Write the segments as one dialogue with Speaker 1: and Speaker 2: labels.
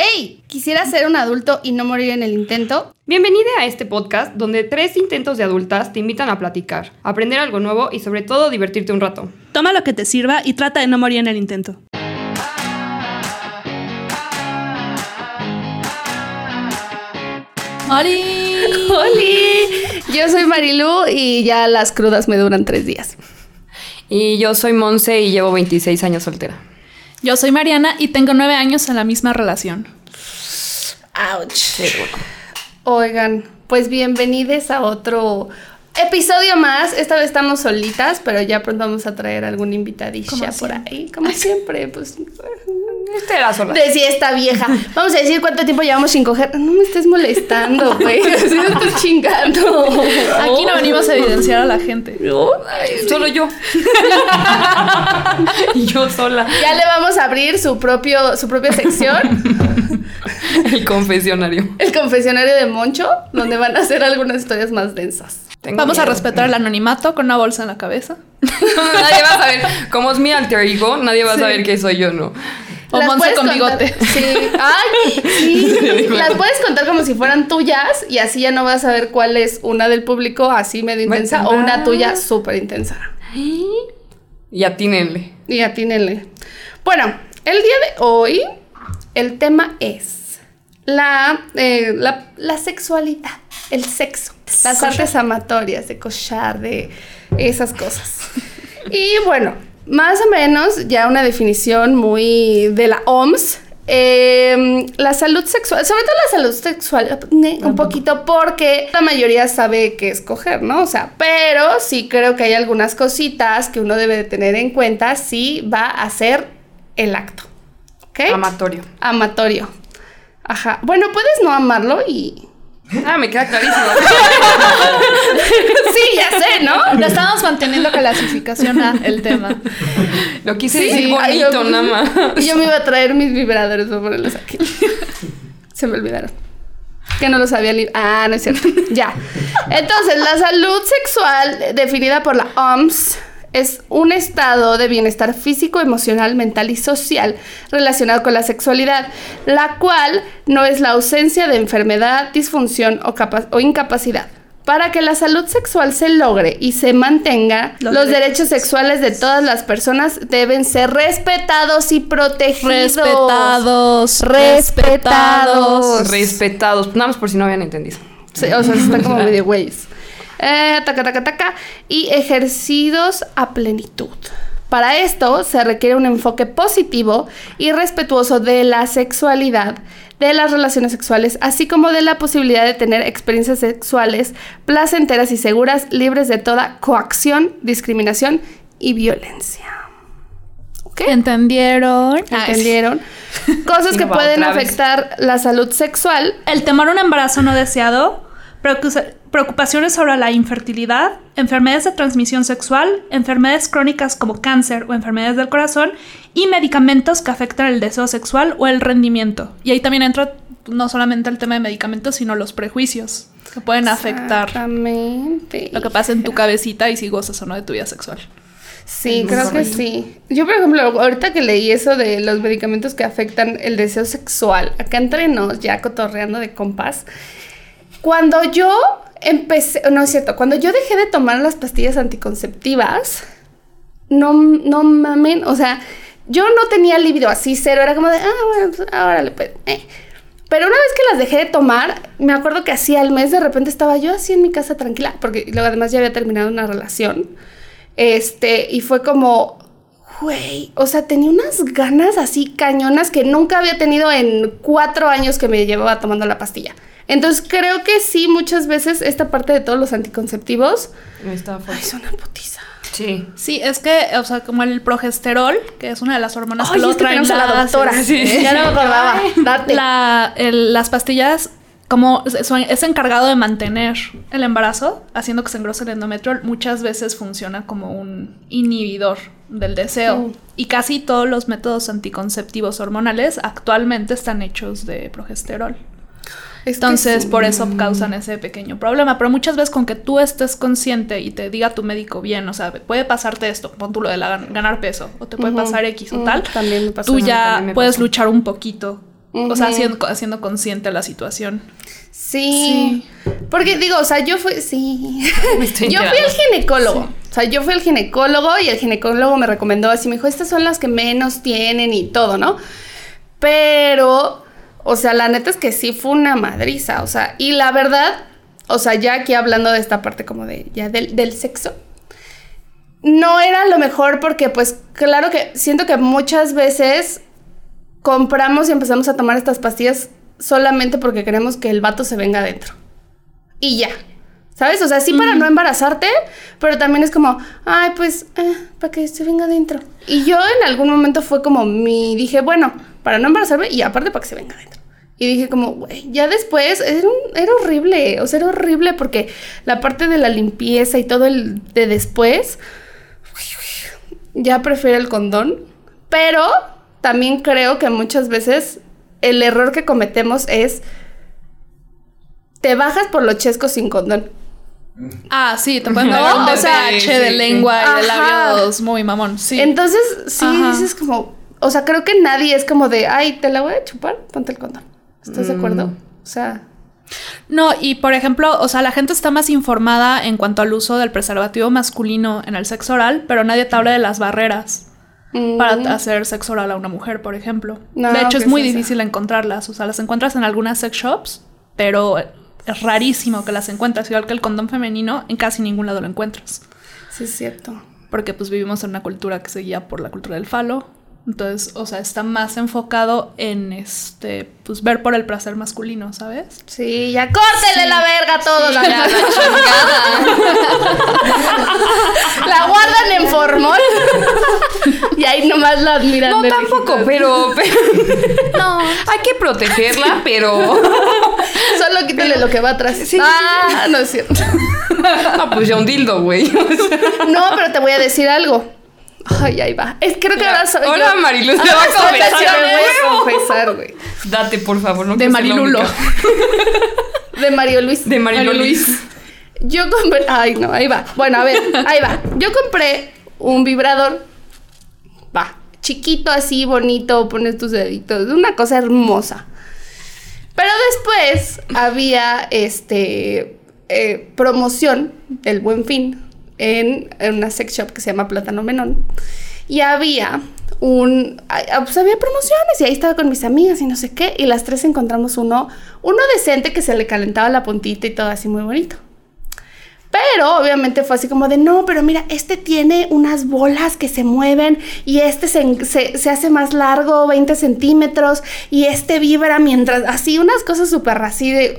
Speaker 1: ¡Hey! ¿Quisiera ser un adulto y no morir en el intento?
Speaker 2: Bienvenida a este podcast donde tres intentos de adultas te invitan a platicar, aprender algo nuevo y sobre todo divertirte un rato.
Speaker 3: Toma lo que te sirva y trata de no morir en el intento.
Speaker 1: ¡Holi! ¡Holi! Yo soy Marilu y ya las crudas me duran tres días.
Speaker 2: Y yo soy Monse y llevo 26 años soltera.
Speaker 4: Yo soy Mariana y tengo nueve años en la misma relación.
Speaker 1: ¡Auch! Oigan, pues bienvenidos a otro episodio más. Esta vez estamos solitas, pero ya pronto vamos a traer algún invitadilla por ahí. Como siempre, pues.
Speaker 2: Este era sola.
Speaker 1: Decía esta vieja. Vamos a decir cuánto tiempo llevamos sin coger. No me estés molestando, güey. No estés chingando.
Speaker 4: Aquí no venimos a evidenciar a la gente.
Speaker 2: Solo yo. yo sola.
Speaker 1: Ya le vamos a abrir su propio, su propia sección.
Speaker 2: El confesionario.
Speaker 1: El confesionario de Moncho, donde van a hacer algunas historias más densas.
Speaker 4: Tengo Vamos a respetar el anonimato con una bolsa en la cabeza.
Speaker 2: nadie va a saber. Como es mi alter ego, nadie va a saber que soy yo, ¿no?
Speaker 4: O Monse con bigote.
Speaker 1: Sí. Ay, sí. Las puedes contar como si fueran tuyas y así ya no vas a ver cuál es una del público así medio intensa o una tuya súper intensa.
Speaker 2: Y atínenle.
Speaker 1: Y atínenle. Bueno, el día de hoy el tema es la, eh, la, la sexualidad, el sexo, las artes amatorias de cochar, de esas cosas. y bueno, más o menos ya una definición muy de la OMS. Em, la salud sexual, sobre todo la salud sexual, un poquito porque la mayoría sabe qué escoger, ¿no? O sea, pero sí creo que hay algunas cositas que uno debe de tener en cuenta si va a hacer el acto. ¿Ok?
Speaker 2: Amatorio.
Speaker 1: Amatorio. Ajá. Bueno, puedes no amarlo y
Speaker 2: Ah, me queda clarísimo.
Speaker 1: sí, ya sé, ¿no?
Speaker 4: Lo estamos manteniendo clasificación a el tema.
Speaker 2: Lo quise decir bonito, nada más.
Speaker 1: Y yo me iba a traer mis vibradores para ponerlos aquí. Se me olvidaron. Que no lo sabía. Ah, no es cierto. ya. Entonces, la salud sexual, definida por la OMS, es un estado de bienestar físico, emocional, mental y social relacionado con la sexualidad, la cual no es la ausencia de enfermedad, disfunción o, o incapacidad. Para que la salud sexual se logre y se mantenga, los, los derechos. sexuales de todas las personas deben ser respetados y protegidos.
Speaker 4: Respetados.
Speaker 1: Respetados.
Speaker 2: Respetados. Nada más por si no habían entendido.
Speaker 1: Sí, o sea, están como medio güeyes. Eh, taca, taca, taca, y ejercidos a plenitud. Para esto se requiere un enfoque positivo y respetuoso de la sexualidad, de las relaciones sexuales, así como de la posibilidad de tener experiencias sexuales placenteras y seguras, libres de toda coacción, discriminación y violencia.
Speaker 4: ¿Ok? ¿Entendieron?
Speaker 1: ¿Entendieron? Cosas que pueden afectar la salud sexual.
Speaker 4: El temor a un embarazo no deseado, preocupaciones sobre la infertilidad, enfermedades de transmisión sexual, enfermedades crónicas como cáncer o enfermedades del corazón y medicamentos que afectan el deseo sexual o el rendimiento. Y ahí también entra no solamente el tema de medicamentos, sino los prejuicios que pueden afectar lo que pasa en tu cabecita y si gozas o no de tu vida sexual.
Speaker 1: Sí, creo que sí. Yo, por ejemplo, ahorita que leí eso de los medicamentos que afectan el deseo sexual, acá entre nos, ya cotorreando de compás, cuando yo empecé, no es cierto, cuando yo dejé de tomar las pastillas anticonceptivas, no, no mamen, o sea, yo no tenía líbido así cero, era como de, ah, bueno, pues, ahora le pues, eh. Pero una vez que las dejé de tomar, me acuerdo que así al mes de repente estaba yo así en mi casa tranquila, porque luego además ya había terminado una relación. Este, y fue como, güey, o sea, tenía unas ganas así cañonas que nunca había tenido en cuatro años que me llevaba tomando la pastilla. Entonces creo que sí, muchas veces esta parte de todos los anticonceptivos
Speaker 2: Está
Speaker 1: ay, es una putiza.
Speaker 2: Sí.
Speaker 4: Sí, es que, o sea, como el progesterol, que es una de las hormonas
Speaker 1: Ay,
Speaker 4: que lo
Speaker 1: es que
Speaker 4: traen
Speaker 1: a la doctora.
Speaker 4: Sí.
Speaker 1: Ya no me acordaba. Date.
Speaker 4: La- el- las pastillas, como es, es encargado de mantener el embarazo, haciendo que se engrose el endometrio, muchas veces funciona como un inhibidor del deseo. Y casi todos los métodos anticonceptivos hormonales actualmente están hechos de progesterol.
Speaker 1: Es
Speaker 4: Entonces,
Speaker 1: sí.
Speaker 4: por eso causan ese pequeño problema. Pero muchas veces con que tú estés consciente y te diga tu médico bien, o sea, puede pasarte esto, pon tú lo de la gan- ganar peso, o te puede pasar X o
Speaker 1: Mm,
Speaker 4: tal,
Speaker 1: También me pasó.
Speaker 4: tú ya
Speaker 2: me
Speaker 4: puedes
Speaker 2: pasó.
Speaker 4: luchar un poquito O sea, haciendo, haciendo consciente la situación.
Speaker 1: Sí. Porque digo, o sea, yo fui, sí.
Speaker 2: Me estoy
Speaker 1: yo fui al ginecólogo. O sea, yo fui al ginecólogo y el ginecólogo me recomendó así, me dijo, estas son las que menos tienen y todo, ¿no? Pero, o sea, la neta es que sí fue una madriza, o sea, y la verdad, o sea, ya aquí hablando de esta parte como de, ya del, del sexo, no era lo mejor porque, pues, claro que siento que muchas veces compramos y empezamos a tomar estas pastillas solamente porque queremos que el vato se venga adentro. Y ya. ¿Sabes? O sea, sí para no embarazarte, pero también es como, ay, pues, eh, para que se venga adentro. Y yo en algún momento fue como mi, dije, bueno, para no embarazarme y aparte para que se venga adentro. Y dije como, güey, ya después era, un- era horrible, o sea, era horrible porque la parte de la limpieza y todo el de después, ya prefiero el condón, pero también creo que muchas veces el error que cometemos es te bajas por los chescos sin condón.
Speaker 4: Ah, sí, te pueden
Speaker 2: No,
Speaker 4: dar un
Speaker 2: o sea,
Speaker 4: DPH
Speaker 2: sí,
Speaker 4: de
Speaker 2: sí.
Speaker 4: lengua y de
Speaker 1: Ajá.
Speaker 4: labios muy mamón. Sí.
Speaker 1: Entonces, sí,
Speaker 4: Ajá.
Speaker 1: dices como, o sea, creo que nadie es como de, ay, te la voy a chupar, ponte el condón. ¿Estás de acuerdo? O sea,
Speaker 4: No, y por ejemplo, o sea, la gente está más informada en cuanto al uso del preservativo masculino en el sexo oral, pero nadie te habla de las barreras
Speaker 1: mm,
Speaker 4: para hacer sexo oral a una mujer, por ejemplo.
Speaker 1: No,
Speaker 4: de hecho,
Speaker 1: ¿qué
Speaker 4: es muy
Speaker 1: es
Speaker 4: difícil encontrarlas. O sea, las encuentras en algunas sex shops, pero es rarísimo que las encuentres. Igual que el condón femenino, en casi ningún lado lo encuentras.
Speaker 1: sí es cierto.
Speaker 4: Porque pues vivimos en una cultura que se guía por la cultura del falo. Entonces, o sea, está más enfocado en este, pues ver por el placer masculino, ¿sabes?
Speaker 1: Sí, ya córtele la verga a todos. la, la La guardan en formol. y ahí nomás la admiran.
Speaker 2: No,
Speaker 1: de
Speaker 2: tampoco, pero, pero
Speaker 4: No.
Speaker 2: hay que protegerla, pero...
Speaker 1: Solo quítale lo que va atrás.
Speaker 2: Sí, sí,
Speaker 1: ah, no es cierto.
Speaker 2: No, pues ya un dildo, güey.
Speaker 1: No, pero te voy a decir algo. Ay, ahí va. Es, creo que ahora soy
Speaker 2: Hola,
Speaker 1: yo.
Speaker 2: Mariluz, te va a confesar,
Speaker 1: que me voy a confesar, güey.
Speaker 2: Date, por favor, no
Speaker 4: De Marilulo.
Speaker 1: De Mario Luis.
Speaker 2: De Mario
Speaker 4: Mario
Speaker 2: Luis.
Speaker 1: Yo compré. Ay, no, ahí va. Bueno, a ver, ahí va. Yo compré un vibrador. Va. Chiquito así, bonito, pones tus deditos. Una cosa hermosa. Pero después había este eh, promoción del buen fin en, una sex shop que se llama Plátano Menón. Y había un. ah, Pues había promociones y ahí estaba con mis amigas y no sé qué. Y las tres encontramos uno, uno decente que se le calentaba la puntita y todo así muy bonito. Pero obviamente fue así como de, no, pero mira, este tiene unas bolas que se mueven y este se, se- se hace más largo, 20 centímetros, y este vibra mientras, así, unas cosas súper así de...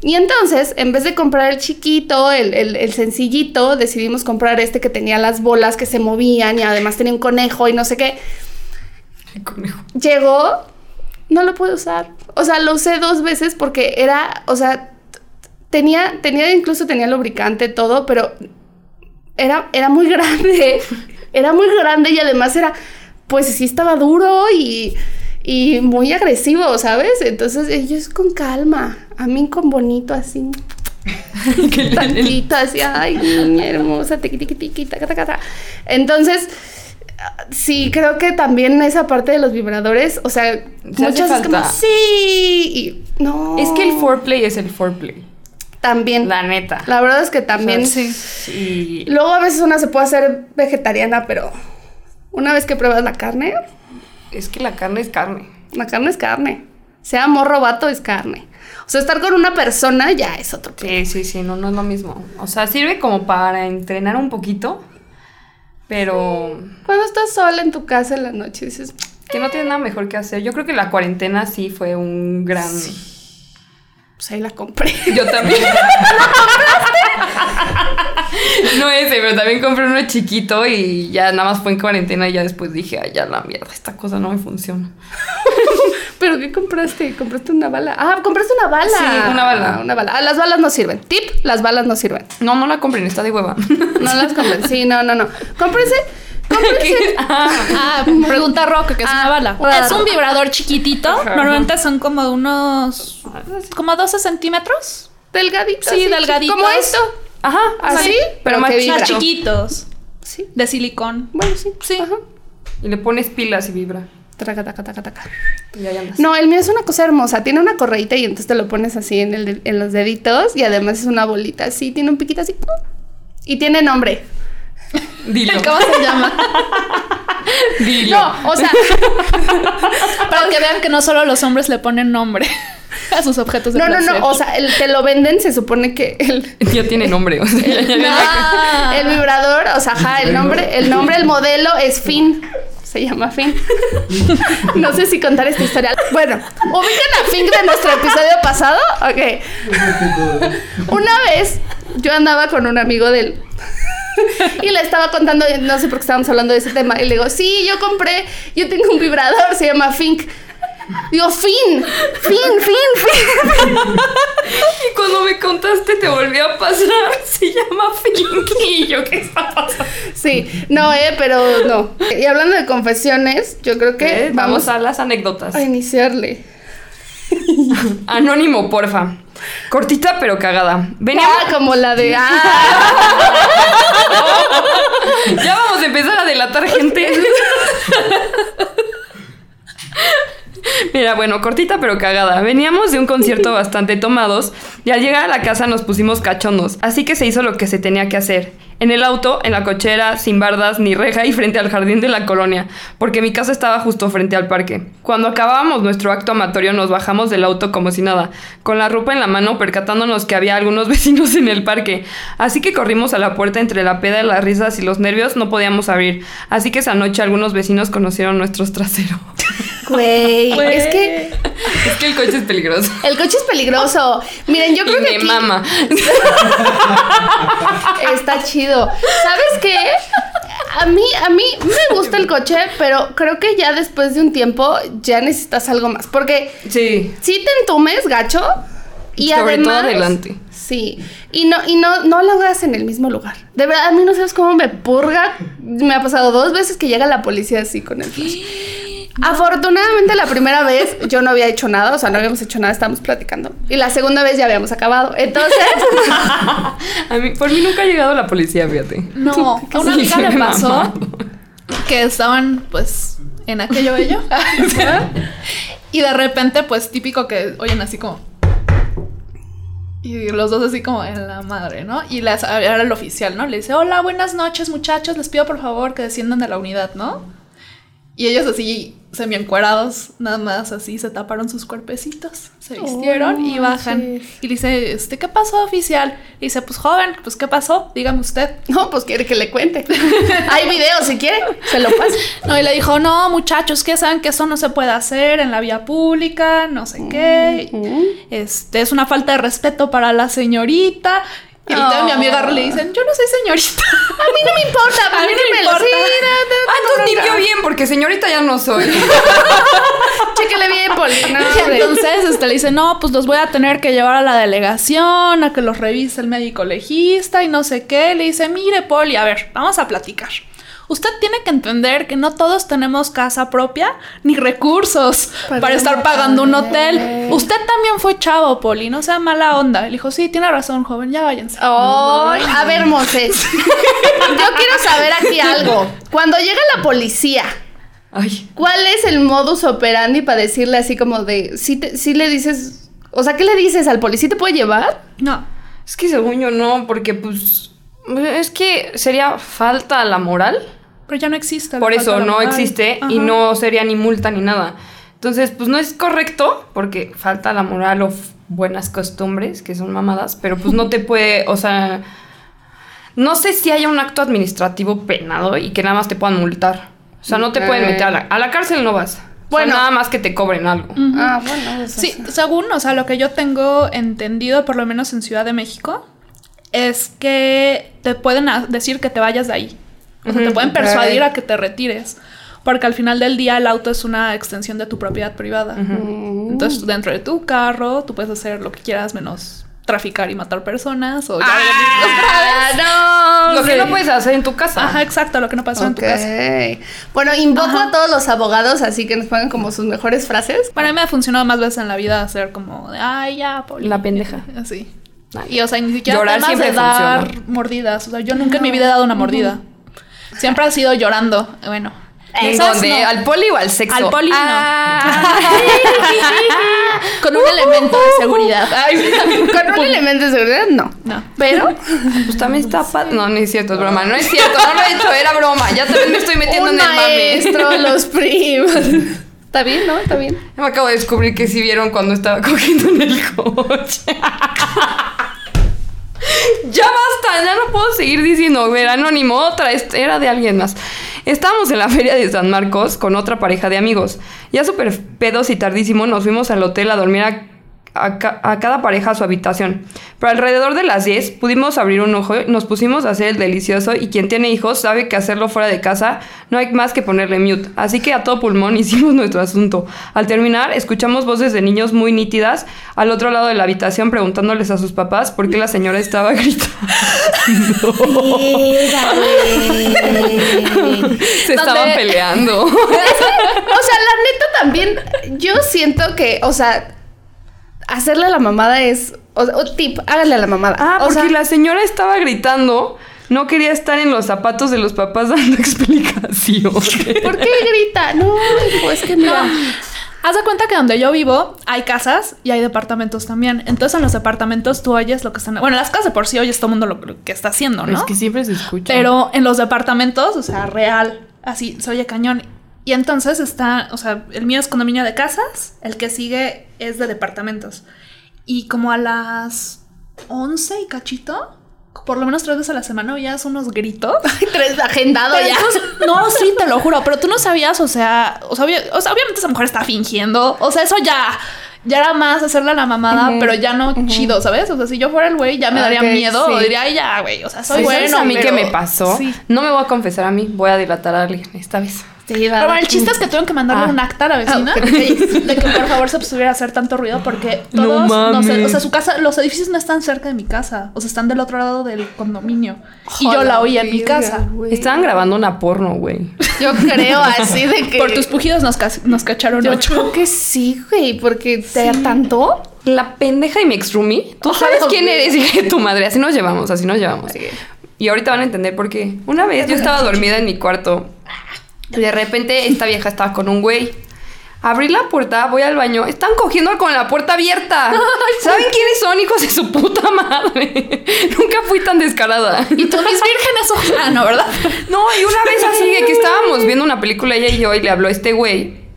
Speaker 1: Y entonces, en vez de comprar el chiquito, el, el- el sencillito, decidimos comprar este que tenía las bolas que se movían y además tenía un conejo y no sé qué.
Speaker 2: El conejo.
Speaker 1: Llegó, no lo pude usar. O sea, lo usé dos veces porque era, o sea, tenía, tenía incluso tenía lubricante, todo, pero era, era muy grande. Era muy grande y además era, pues sí estaba duro y, y muy agresivo, ¿sabes? Entonces ellos con calma, a mí con bonito así. tantito así, ay, niña hermosa, tiqui, tiqui, tiqui, taca, taca, taca. Entonces, sí, creo que también esa parte de los vibradores, o sea, muchas es como, sí, y no.
Speaker 2: Es que el foreplay es el foreplay.
Speaker 1: También.
Speaker 2: La neta.
Speaker 1: La verdad es que también.
Speaker 4: Sí.
Speaker 1: Luego a veces una se puede hacer vegetariana, pero una vez que pruebas la carne,
Speaker 2: es que la carne es carne.
Speaker 1: la carne es carne. Sea morro vato, es carne. O sea, estar con una persona ya es otro
Speaker 2: Sí, sí, sí, no, no es lo mismo. O sea, sirve como para entrenar un poquito, pero
Speaker 1: Cuando estás sola en tu casa en la noche dices,
Speaker 2: que no tienes nada mejor que hacer. Yo creo que la cuarentena sí fue un gran...
Speaker 1: pues ahí la compré.
Speaker 2: Yo también. no ese, pero también compré uno chiquito y ya nada más fue en cuarentena y ya después dije, ay, ya la mierda, esta cosa no me funciona.
Speaker 1: ¿Pero qué compraste? ¿Compraste una bala? Ah, compraste una bala.
Speaker 2: Sí, una bala.
Speaker 1: Ah, una bala. Ah, las balas no sirven. Tip, las balas no sirven.
Speaker 2: No, no la compren, está de hueva.
Speaker 1: No las compren. Sí, no, no, no. Cómprense. Cómprense.
Speaker 4: Ah, pregunta Roque, que es una bala.
Speaker 1: ah.
Speaker 4: Es un vibrador chiquitito.
Speaker 2: Ajá.
Speaker 4: Normalmente son como de unos. como 12 centímetros.
Speaker 1: Delgadito.
Speaker 4: Sí,
Speaker 1: así,
Speaker 4: delgaditos.
Speaker 1: Como esto.
Speaker 2: Ajá,
Speaker 1: Así,
Speaker 2: pero
Speaker 1: pero
Speaker 2: más
Speaker 1: vibra.
Speaker 4: Más chiquitos.
Speaker 1: Sí.
Speaker 4: De silicón.
Speaker 1: Bueno, sí.
Speaker 4: Sí.
Speaker 1: Ajá.
Speaker 2: Y le pones pilas y vibra.
Speaker 1: Traca, taca, taca, taca.
Speaker 2: Y ahí andas.
Speaker 1: No, el mío es una cosa hermosa. Tiene una correita y entonces te lo pones así en, el de- en los deditos y además es una bolita así. Tiene un piquito así. Y tiene nombre.
Speaker 2: Dilo.
Speaker 4: ¿Cómo se llama?
Speaker 2: Dilo.
Speaker 1: No, o sea,
Speaker 4: Para que vean que no solo los hombres le ponen nombre a sus objetos de
Speaker 1: no, no,
Speaker 4: placer.
Speaker 1: no. O sea, el, te lo venden, se supone que el,
Speaker 2: Ya tiene nombre. O sea, ya- ya- ya-
Speaker 1: el vibrador, o sea, ajá, el nombre, el nombre, el modelo es Finn. Se llama Finn. No sé si contar esta historia. Bueno, ubican a Finn de nuestro episodio pasado. Ok. Una vez yo andaba con un amigo de él. Y le estaba contando, no sé por qué estábamos hablando de ese tema. Y le digo, sí, yo compré, yo tengo un vibrador, se llama Fink. Digo, Finn, Finn, Finn, Finn.
Speaker 2: Y cuando me contaste te volvió a pasar. Se llama. Y yo, ¿qué está pasando?
Speaker 1: Sí, no, eh, pero no. Y hablando de confesiones, yo creo que
Speaker 2: Eh,
Speaker 1: vamos
Speaker 2: Vamos a las anécdotas.
Speaker 1: a iniciarle.
Speaker 2: Anónimo, porfa. Cortita pero cagada. Veníamos.
Speaker 1: Ah, como la de. Ah,
Speaker 2: Ya vamos a empezar a delatar gente. Mira, bueno, cortita pero cagada. Veníamos de un concierto bastante tomados y al llegar a la casa nos pusimos cachondos, así que se hizo lo que se tenía que hacer. En el auto, en la cochera, sin bardas ni reja y frente al jardín de la colonia, porque mi casa estaba justo frente al parque. Cuando acabábamos nuestro acto amatorio nos bajamos del auto como si nada, con la ropa en la mano percatándonos que había algunos vecinos en el parque. Así que corrimos a la puerta entre la peda, las risas y los nervios, no podíamos abrir. Así que esa noche algunos vecinos conocieron nuestros traseros.
Speaker 1: güey. Es que
Speaker 2: es que el coche es peligroso.
Speaker 1: el coche es peligroso. Miren, yo
Speaker 2: Y
Speaker 1: creo que
Speaker 2: me
Speaker 1: aquí
Speaker 2: mama.
Speaker 1: está chido. ¿Sabes qué? A mí, a mí me gusta el coche, pero creo que ya después de un tiempo ya necesitas algo más. Porque
Speaker 2: Sí.
Speaker 1: si te entumes, gacho. Y
Speaker 2: Sobre todo
Speaker 1: además,
Speaker 2: adelante.
Speaker 1: Sí. Y no, y no, no lo hagas en el mismo lugar. De verdad, a mí no sabes cómo me purga. Me ha pasado dos veces que llega la policía así con el flash. Afortunadamente la primera vez yo no había hecho nada, o sea, no habíamos hecho nada, estábamos platicando. Y la segunda vez ya habíamos acabado. Entonces,
Speaker 2: A mí, por mí nunca ha llegado la policía, fíjate.
Speaker 4: No, a una amiga
Speaker 2: sí,
Speaker 4: le
Speaker 2: me
Speaker 4: pasó que estaban pues en aquello bello. y de repente pues típico que oyen así como... Y los dos así como en la madre, ¿no? Y las, era el oficial, ¿no? Le dice, hola, buenas noches muchachos, les pido por favor que desciendan de la unidad, ¿no? Y ellos así semi encuerados, nada más así, se taparon sus cuerpecitos, se
Speaker 1: Oh,
Speaker 4: vistieron y bajan.
Speaker 1: manches.
Speaker 4: Y le dice, este, ¿qué pasó, oficial? Le dice, pues joven, pues ¿qué pasó? Dígame usted.
Speaker 1: no, pues quiere que le cuente. Hay video, si quiere, se lo paso.
Speaker 4: No, y le dijo, no, muchachos, que saben que eso no se puede hacer en la vía pública, no sé qué. Este, es una falta de respeto para la señorita. Y ahorita
Speaker 1: Oh.
Speaker 4: mi amiga le dicen, yo no soy señorita.
Speaker 1: A mí no me importa,
Speaker 4: A mí no me importa.
Speaker 1: sí, no, no,
Speaker 2: Ah, entonces limpió
Speaker 1: no.
Speaker 2: bien, porque señorita ya no soy.
Speaker 1: Chéquele bien, Poli. No,
Speaker 4: entonces este, le dice, no, pues los voy a tener que llevar a la delegación, a que los revise el médico legista y no sé qué. Le dice, mire, Poli, a ver, vamos a platicar. Usted tiene que entender que no todos tenemos casa propia ni recursos
Speaker 1: Para
Speaker 4: para, estar pagando un
Speaker 1: hotel.
Speaker 4: Usted también fue chavo, Poli, no sea mala onda. Le dijo, sí, tiene razón, joven, ya váyanse.
Speaker 1: Ay, a ver, Moses. Yo quiero saber aquí algo. Cuando llega la policía,
Speaker 2: Ay.
Speaker 1: ¿cuál es el modus operandi para decirle así como de. Si, te- si le dices. O sea, ¿qué le dices al policía? ¿Te puede llevar?
Speaker 4: No.
Speaker 2: Es que según yo no, porque pues. Es que sería falta a la moral.
Speaker 4: Pero ya no existe.
Speaker 2: Por eso no
Speaker 4: moral.
Speaker 2: existe y no sería ni multa ni nada. Entonces, pues no es correcto porque falta la moral o buenas costumbres, que son mamadas, pero pues no te puede, o sea, no sé si haya un acto administrativo penado y que nada más te puedan multar. O sea, no te pueden meter a la, a la cárcel, no vas. Bueno, nada más que te cobren algo.
Speaker 1: Ah, bueno. eso
Speaker 4: Sí, según, o sea, lo que yo tengo entendido, por lo menos en Ciudad de México, es que te pueden decir que te vayas de ahí. O sea, te pueden persuadir a que te retires. Porque al final del día el auto es una extensión de tu propiedad privada. Entonces, dentro de tu carro, tú puedes hacer lo que quieras menos traficar y matar personas o ya
Speaker 1: Ah, no.
Speaker 2: Lo que
Speaker 1: sí.
Speaker 2: no puedes hacer en tu casa.
Speaker 4: Ajá, exacto, lo que no pasó en tu casa.
Speaker 1: Bueno, invoco
Speaker 4: Ajá.
Speaker 1: a todos los abogados así que nos pongan como sus mejores frases.
Speaker 4: Para mí me ha funcionado más veces en la vida hacer como de, ay, ya, Poli".
Speaker 2: La pendeja.
Speaker 4: Así.
Speaker 2: Ay.
Speaker 4: Y o sea, ni siquiera
Speaker 2: Llorar
Speaker 4: temas
Speaker 2: siempre
Speaker 4: de dar
Speaker 2: funciona.
Speaker 4: mordidas. O sea, yo nunca en mi vida he dado una mordida. Siempre ha sido llorando. Bueno,
Speaker 2: ¿En
Speaker 4: Esas
Speaker 2: dónde?
Speaker 4: no.
Speaker 2: ¿Al poli o al sexo?
Speaker 4: Al poli no.
Speaker 2: Ah.
Speaker 4: Con un elemento de seguridad.
Speaker 1: Con un elemento de seguridad, no.
Speaker 4: No.
Speaker 1: Pero
Speaker 2: Pues también está padre. No, no es cierto, es broma. No es cierto, no lo he hecho, era broma. Ya también me estoy metiendo
Speaker 1: un
Speaker 2: en el mame.
Speaker 1: maestro, los primos. Está bien, ¿no? Está bien.
Speaker 2: Me acabo de descubrir que sí vieron cuando estaba cogiendo en el coche. ya basta, ya no puedo seguir diciendo, era anónimo, otra, era de alguien más. Estábamos en la feria de San Marcos con otra pareja de amigos. Ya súper pedos y tardísimo nos fuimos al hotel a dormir a, a ca- a cada pareja a su habitación. Pero alrededor de las 10 pudimos abrir un ojo, nos pusimos a hacer el delicioso y quien tiene hijos sabe que hacerlo fuera de casa no hay más que ponerle mute. Así que a todo pulmón hicimos nuestro asunto. Al terminar, escuchamos voces de niños muy nítidas al otro lado de la habitación preguntándoles a sus papás por qué la señora estaba gritando. Se estaban peleando.
Speaker 1: O sea, la neta también, yo siento que, o sea, hacerle a la mamada es. O, o tip, hágale a la mamada.
Speaker 2: Ah,
Speaker 1: o
Speaker 2: porque
Speaker 1: sea,
Speaker 2: la señora estaba gritando. No quería estar en los zapatos de los papás dando explicación.
Speaker 1: ¿Por qué grita? No, hijo, es que mira.
Speaker 4: Haz de cuenta que donde yo vivo hay casas y hay departamentos también. Entonces en los departamentos tú oyes lo que están... Bueno, en las casas de por sí oyes todo el mundo lo, lo que está haciendo, ¿no?
Speaker 2: siempre se escucha.
Speaker 4: Pero en los departamentos, o sea, real, así, se oye cañón. Y entonces está, o sea, el mío es condominio de casas, el que sigue es de departamentos. Y como a las 11 y cachito, por lo menos tres veces a la semana oías unos gritos.
Speaker 1: Tres agendado ya.
Speaker 4: no, sí, te lo juro, pero tú no sabías, o sea, o sea, obvia- o sea, obviamente esa mujer está fingiendo, o sea, eso ya, ya era más hacerle a la mamada, pero ya no chido, ¿sabes? O sea, si yo fuera el güey, ya me daría miedo,
Speaker 1: sí.
Speaker 4: o diría, ay, ya, güey, o sea, soy
Speaker 2: ¿Sabes
Speaker 4: bueno,
Speaker 2: a mí
Speaker 4: pero-
Speaker 2: qué me pasó?
Speaker 4: Sí.
Speaker 2: No me voy a confesar a mí, voy a delatar a alguien esta vez.
Speaker 1: Sí,
Speaker 4: Pero bueno, el chiste es que tuvieron que mandarle
Speaker 2: Ah.
Speaker 4: un acta a la vecina
Speaker 1: Ah,
Speaker 4: de que por favor se pusiera a hacer tanto ruido porque
Speaker 2: No
Speaker 4: todos, no, sé, o sea, su casa, los edificios no están cerca de mi casa, o sea, están del otro lado del condominio. y yo la oía en mi casa.
Speaker 2: Estaban grabando una porno, güey.
Speaker 1: Yo creo así de que.
Speaker 4: Por tus pujidos nos, cas- nos cacharon
Speaker 1: Yo
Speaker 4: ocho.
Speaker 1: creo que sí, güey, porque te tanto.
Speaker 2: La pendeja y mi ex roomie. Tú sabes quién
Speaker 1: güey.
Speaker 2: eres, hija de tu madre. Así nos llevamos, así nos llevamos. Y ahorita van a entender por qué. Una vez yo estaba dormida en mi cuarto. Y de repente esta vieja estaba con un güey. Abrí la puerta, voy al baño. Están cogiendo con la puerta abierta. ¿Saben quiénes son, hijos de su puta madre? Nunca fui tan descarada.
Speaker 4: Y tú, mis vírgenes ojos. Ah, no, ¿verdad?
Speaker 2: No, y una vez así de que estábamos viendo una película ella y yo y le habló este güey.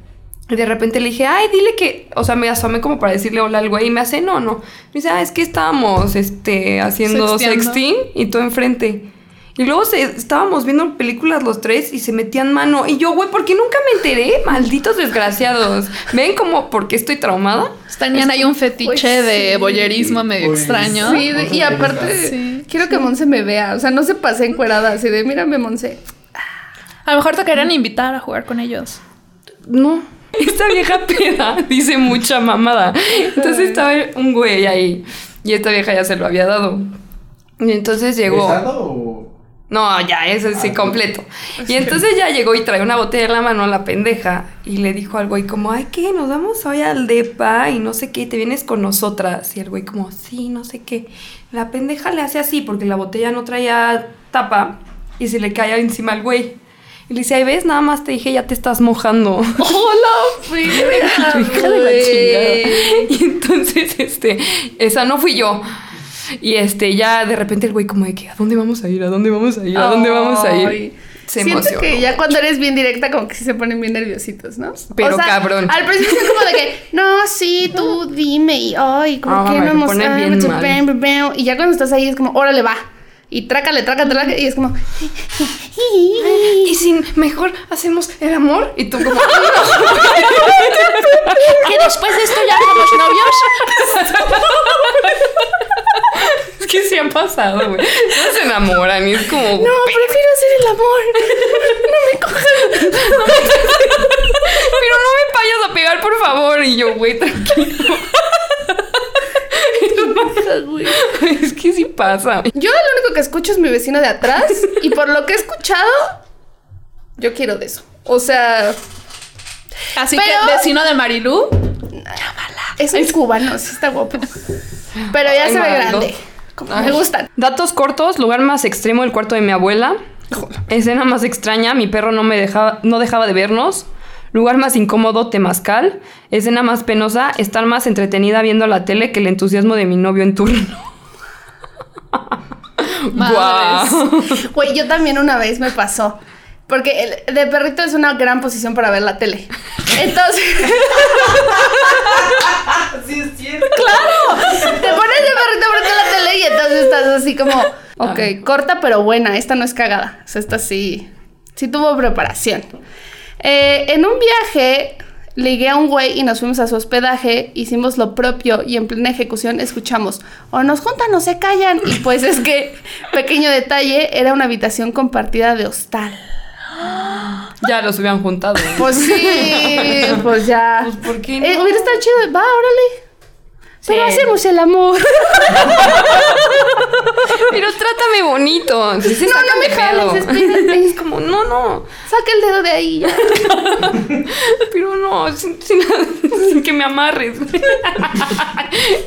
Speaker 2: Y de repente le dije, ay, dile que, o sea, me asomé como para decirle hola al güey y me hace, no, no. Me dice, ah, es que estábamos, este, haciendo
Speaker 4: Sexteando.
Speaker 2: sexting y tú enfrente. Y luego se- estábamos viendo películas los tres y se metían mano. Y yo, güey, ¿por qué nunca me enteré? Malditos desgraciados. ¿Ven como por qué estoy traumada?
Speaker 4: Tenían ahí un fetiche
Speaker 1: Pues
Speaker 4: de
Speaker 1: sí.
Speaker 4: boyerismo medio
Speaker 5: Pues
Speaker 4: extraño.
Speaker 1: Sí, de- y aparte,
Speaker 4: Sí.
Speaker 1: quiero que Monse me vea. O sea, no se pase encuerada así de, mírame, Monse.
Speaker 4: A lo mejor te querían invitar a jugar con ellos.
Speaker 2: No. Esta vieja peda dice mucha mamada. Entonces estaba un güey ahí. Y esta vieja ya se lo había dado. Y entonces llegó.
Speaker 5: ¿Besado o...?
Speaker 2: No, ya, eso sí,
Speaker 5: Ah,
Speaker 2: completo. Y entonces ya llegó y trae una botella en la mano la pendeja. Y le dijo al güey como, ay, ¿qué? Nos vamos hoy al depa y no sé qué, te vienes con nosotras. Y el güey como, sí, no sé qué. La pendeja le hace así porque la botella no traía tapa y se le cae encima al güey. Y le dice, ay, ves, nada más te dije, ya te estás mojando.
Speaker 1: ¡Hola,
Speaker 2: chingada. Y entonces, este, esa no fui yo. Y este, ya de repente el güey como de que, ¿a dónde vamos a ir? ¿A dónde vamos a ir? ¿A dónde vamos a ir? Se
Speaker 1: Siento
Speaker 2: emocionó.
Speaker 1: que ya cuando eres bien directa, como que sí se ponen bien nerviositos, ¿no?
Speaker 2: Pero cabrón.
Speaker 1: Al principio es como de que, no, sí, tú dime, y ay, como
Speaker 2: Ah,
Speaker 1: que
Speaker 2: me
Speaker 1: no hemos. Y ya cuando estás ahí es como, órale, va. Y trácale, trácale, trácale. Y es como.
Speaker 2: Y si mejor hacemos el amor y tú como
Speaker 4: Que después de esto ya somos novios.
Speaker 2: es que se han pasado, güey. No se enamoran y es como
Speaker 1: No, prefiero hacer el amor. No me cojan.
Speaker 2: pero no me vayas a pegar, por favor. Y yo, güey, tranquilo. es que sí pasa.
Speaker 1: Yo lo único que escucho es mi vecino de atrás. Y por lo que he escuchado, yo quiero de eso. O sea,
Speaker 4: Así
Speaker 1: Pero-
Speaker 4: que vecino de Marilú.
Speaker 1: es un cubano, sí está guapo. Pero ya
Speaker 2: Ay,
Speaker 1: se ve grande. Como me gustan.
Speaker 2: Datos cortos, lugar más extremo, el cuarto de mi abuela. Escena más extraña, mi perro no me dejaba, no dejaba de vernos. Lugar más incómodo, temazcal. Escena más penosa, estar más entretenida viendo la tele que el entusiasmo de mi novio en turno. Guau.
Speaker 1: Güey, yo también una vez me pasó. Porque el de perrito es una gran posición para ver la tele. Entonces.
Speaker 5: Sí, es cierto.
Speaker 1: ¡Claro! Te pones de perrito frente a la tele y entonces estás así como. Ok, corta pero buena. Esta no es cagada. O sea, esta sí. Sí tuvo preparación. Eh, en un viaje. Ligué a un güey y nos fuimos a su hospedaje, hicimos lo propio y en plena ejecución escuchamos, o nos juntan o se callan. Y pues es que, pequeño detalle, era una habitación compartida de hostal.
Speaker 2: Ya los hubieran juntado.
Speaker 1: Pues sí, pues ya.
Speaker 2: Pues, ¿por qué
Speaker 1: Eh,
Speaker 2: no?
Speaker 1: hubiera estado chido, va, órale. Pero
Speaker 2: Sí.
Speaker 1: hacemos el amor.
Speaker 2: Pero trátame bonito.
Speaker 1: No, no me jales, espérate.
Speaker 2: Es como, no, no.
Speaker 1: Saca el dedo de ahí ya.
Speaker 2: Pero no, sin, sin- sin que me amarres.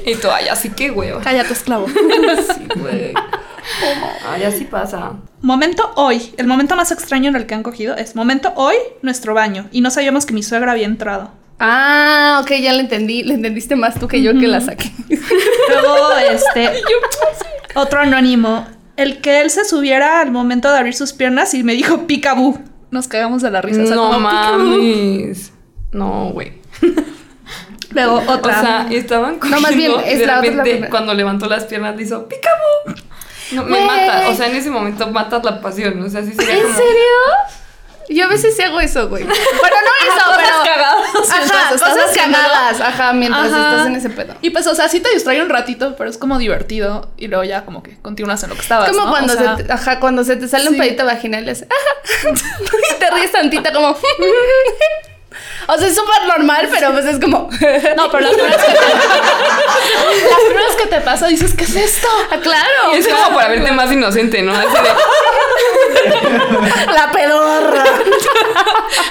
Speaker 2: y tú, ay, así que, güey.
Speaker 6: Cállate, esclavo.
Speaker 2: Sí, güey. Ay, así pasa.
Speaker 6: Momento hoy. El momento más extraño en el que han cogido es momento hoy, nuestro baño. Y no sabíamos que mi suegra había entrado.
Speaker 1: Ah, ok, ya le entendí. Le entendiste más tú que yo que la saqué.
Speaker 6: Luego, este. otro anónimo. El que él se subiera al momento de abrir sus piernas y me dijo picabú. Nos cagamos de la risa. o
Speaker 2: No mames. No, güey.
Speaker 6: Luego
Speaker 2: O
Speaker 6: otra.
Speaker 2: sea, estaban cogiendo
Speaker 1: No, más bien, es
Speaker 2: de
Speaker 1: la
Speaker 2: repente, cuando levantó las piernas, le hizo ¡Picaboo! No, me mata. O sea, en ese momento matas la pasión. O sea, sí sería
Speaker 1: ¿En
Speaker 2: como...
Speaker 1: serio? Yo a veces sí hago eso, güey. Bueno, no eso,
Speaker 4: cosas
Speaker 1: pero.
Speaker 4: cagadas
Speaker 1: Ajá, cosas cagadas. Ajá, mientras
Speaker 4: Ajá.
Speaker 1: estás en ese pedo.
Speaker 4: Y pues, o sea, sí te distrae un ratito, pero es como divertido. Y luego ya como que continúas en lo que estabas.
Speaker 1: Como
Speaker 4: ¿no?
Speaker 1: cuando,
Speaker 4: O sea,
Speaker 1: se te, ajá, cuando se te sale un pedito vaginal y haces, ajá. y te ríes tantita como. o sea, es súper normal, pero pues es como.
Speaker 4: No, pero las primeras que te, las primeras que te pasa dices, ¿qué es esto?
Speaker 1: Ah, claro.
Speaker 2: Y es como para verte más inocente, ¿no? Así de...
Speaker 1: La pedorra.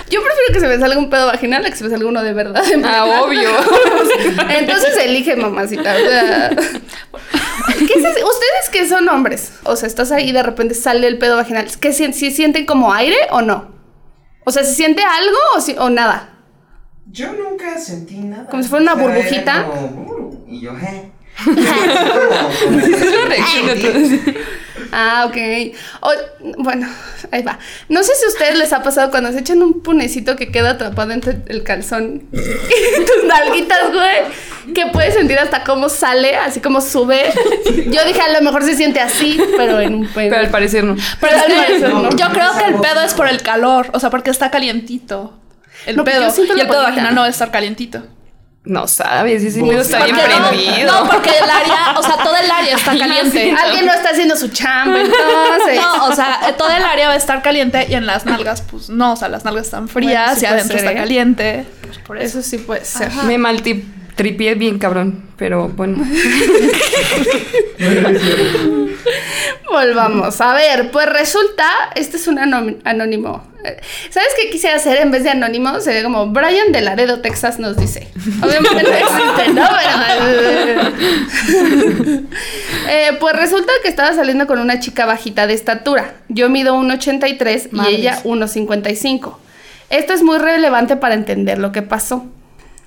Speaker 1: Yo prefiero que se me salga un pedo vaginal a que se me salga uno de verdad. en
Speaker 2: Ah, obvio.
Speaker 1: Entonces elige, mamacita. O sea, ¿qué es? ¿Ustedes que son hombres? O sea, estás ahí y de repente sale el pedo vaginal. ¿Qué si, si sienten como aire o no? O sea, ¿se siente algo o, si- o nada?
Speaker 5: Yo nunca sentí nada.
Speaker 1: Como si fuera una
Speaker 5: O sea, era
Speaker 1: burbujita.
Speaker 5: como, "Uh", y yo, "Eh".
Speaker 2: Es reacción todos.
Speaker 1: Ah, ok. O- bueno, ahí va. No sé si a ustedes les ha pasado cuando se echan un punecito que queda atrapado entre el calzón y tus nalguitas, güey. Que puedes sentir hasta cómo sale, así como sube. Yo dije, a lo mejor se siente así, pero en un pedo.
Speaker 2: Pero al parecer no.
Speaker 4: Pero
Speaker 1: Al parecer no.
Speaker 4: yo creo que el pedo es por el calor. O sea, porque está calientito. El
Speaker 1: No, pero
Speaker 4: pedo. Y el pedo vaginal no va a estar calientito.
Speaker 2: No sabes, ese pedo está bien
Speaker 4: no,
Speaker 2: prendido.
Speaker 4: no, porque el área, o sea, todo el área está
Speaker 2: no,
Speaker 4: caliente.
Speaker 2: sí.
Speaker 1: Alguien no está haciendo su chamba, entonces.
Speaker 4: No, o sea, todo el área va a estar caliente y en las nalgas, pues no, o sea, las nalgas están frías
Speaker 1: Bueno, sí
Speaker 4: y adentro
Speaker 1: ser,
Speaker 4: está
Speaker 1: ¿eh?
Speaker 4: caliente. Pues por eso.
Speaker 1: Eso sí puede ser.
Speaker 2: Me mal tripié bien cabrón, pero bueno.
Speaker 1: Volvamos. A ver, pues resulta, este es un anónimo- ¿Sabes qué quisiera hacer en vez de anónimo? Sería como Brian de Laredo, Texas nos dice. Obviamente no existe, ¿no? Pero... Eh, pues resulta que estaba saliendo con una chica bajita de estatura. Yo mido 1,83 y ella 1,55. Esto es muy relevante para entender lo que pasó.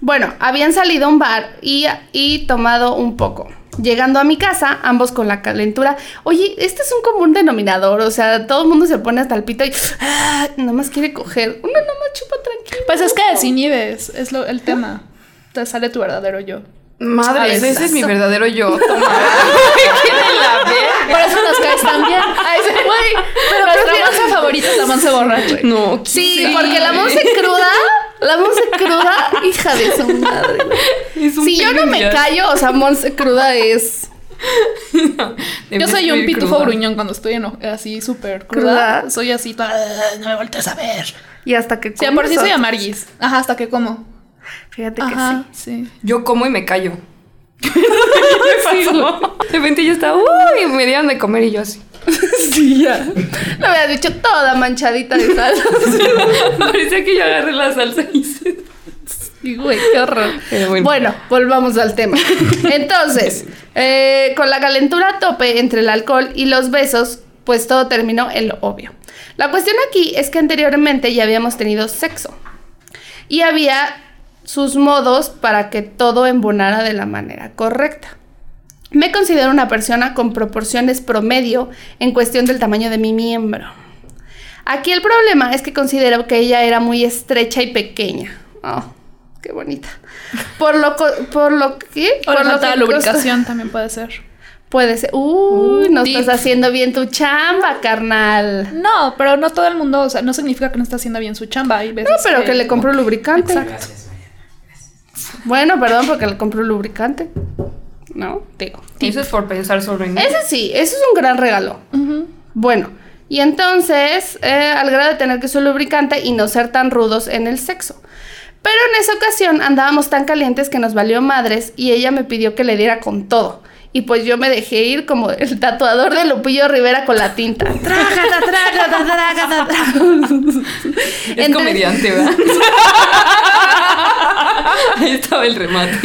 Speaker 1: Bueno, habían salido a un bar y, y tomado un poco. Llegando a mi casa, ambos con la calentura. Oye, este es un común denominador. O sea, todo el mundo se pone hasta el pito y ah, nada más quiere coger. Uno nada más chupa tranquilo.
Speaker 4: Pues es que desinhibes, es lo, el tema. Te sale tu verdadero yo.
Speaker 2: Madre, ese es mi verdadero yo. Toma.
Speaker 4: Por eso nos caes tan bien. Ay, sí, güey. Pero nuestra monza favorita es la monza borracha.
Speaker 2: No,
Speaker 1: Sí, porque la monse cruda, la monse cruda, hija de su madre.
Speaker 2: Es un
Speaker 1: Si yo no me callo, o sea, monse cruda es...
Speaker 4: Yo soy un pitufo
Speaker 2: cruda.
Speaker 4: gruñón cuando estoy así súper cruda.
Speaker 1: Cruda.
Speaker 4: Soy así toda, "Ah, no me voltees a ver.
Speaker 1: Y hasta que
Speaker 4: Sí, por sí soy amarguis. Ajá, hasta que como.
Speaker 1: Fíjate que sí.
Speaker 4: sí.
Speaker 2: Yo como y me callo. ¿Qué pasó? De repente yo estaba, uy, me dieron de comer y yo así.
Speaker 1: Sí, ya. Lo había dicho toda manchadita de sal.
Speaker 2: Parecía que yo agarré la salsa y se...
Speaker 1: Y güey, qué horror.
Speaker 2: Bueno,
Speaker 1: volvamos al tema. Entonces, eh, con la calentura a tope entre el alcohol y los besos, pues todo terminó en lo obvio. La cuestión aquí es que anteriormente ya habíamos tenido sexo y había sus modos para que todo embonara de la manera correcta. Me considero una persona con proporciones promedio en cuestión del tamaño de mi miembro. Aquí el problema es que considero que ella era muy estrecha y pequeña. Oh, qué bonita. Por lo, por lo que... Por
Speaker 6: la falta de lubricación también puede ser.
Speaker 1: Puede ser. Uy, no
Speaker 6: tip.
Speaker 1: estás haciendo bien tu chamba, carnal.
Speaker 6: No, pero no todo el mundo, o sea, no significa que no está haciendo bien su chamba. Hay veces
Speaker 1: No, pero que le compro lubricante.
Speaker 5: Gracias, Mariana.
Speaker 1: Bueno, perdón, porque le compro lubricante. No, digo.
Speaker 2: Eso es por pensar sobre mí.
Speaker 1: Ese sí, ese es un gran regalo. Bueno, y entonces, eh, al grado de tener que usar lubricante y no ser tan rudos en el sexo. Pero en esa ocasión andábamos tan calientes que nos valió madres y ella me pidió que le diera con todo. Y pues yo me dejé ir como el tatuador de Lupillo Rivera con la tinta. Trágata, trágata, trágata.
Speaker 2: Es
Speaker 1: Entre-
Speaker 2: comediante, ¿verdad? Ahí estaba el remate.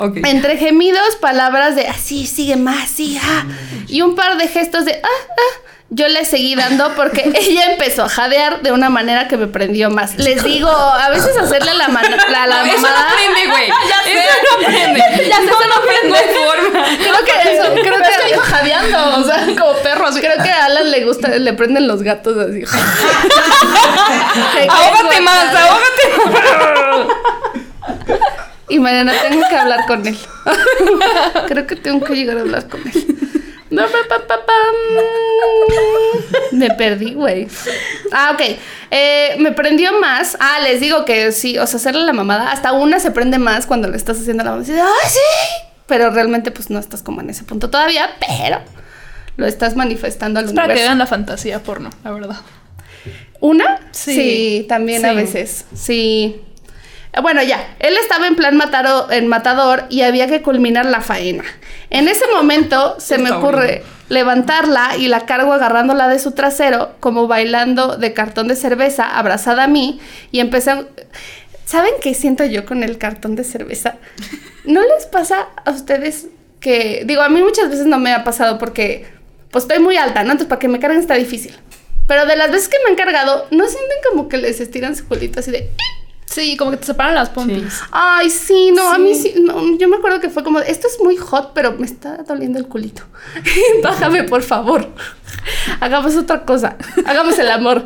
Speaker 2: Ok.
Speaker 1: Entre gemidos, palabras de así, sigue más, sí, ah", y un par de gestos de ah, ah, yo le seguí dando porque ella empezó a jadear de una manera que me prendió más. Les digo, a veces hacerle la, mano, la, la
Speaker 2: No, eso no
Speaker 1: mamada-
Speaker 2: aprende, güey. Eso no aprende. Ya sé, eso no aprende. No hay forma.
Speaker 1: Creo que eso, creo
Speaker 4: es que
Speaker 1: que
Speaker 4: dijo jadeando, o sea, como perro. así.
Speaker 1: Creo que a Alan le gusta, le prenden los gatos así.
Speaker 2: Ahógate más, ahógate más.
Speaker 1: Y Mariana, tengo que hablar con él. Creo que tengo que llegar a hablar con él. No, pa, pa, pa. Me perdí, güey. Ah, ok. Eh, me prendió más. Ah, les digo que sí, o sea, hacerle la mamada. Hasta una se prende más cuando le estás haciendo la mamada. Dices, ¡ay, sí! Pero realmente, pues no estás como en ese punto todavía, pero lo estás manifestando al
Speaker 6: Es para que
Speaker 1: universo.
Speaker 6: vean la fantasía porno, la verdad.
Speaker 1: ¿Una?
Speaker 6: Sí.
Speaker 1: también a
Speaker 2: Sí.
Speaker 1: veces. Sí. Eh, Bueno, ya. Él estaba en plan en matador y había que culminar la faena. En ese momento se me ocurre levantarla y la cargo agarrándola de su trasero, como bailando de cartón de cerveza, abrazada a mí, y empecé a... ¿Saben qué siento yo con el cartón de cerveza? ¿No les pasa a ustedes que, digo, a mí muchas veces no me ha pasado porque, pues estoy muy alta, ¿no? Entonces para que me carguen está difícil. Pero de las veces que me han cargado, ¿no sienten como que les estiran su culito así de...
Speaker 6: Sí, como que te separan las pompis.
Speaker 1: Ay, sí, no, a mí sí, no, yo me acuerdo que fue como, esto es muy hot, pero me está doliendo el culito. Bájame, por favor. Hagamos otra cosa. Hagamos el amor.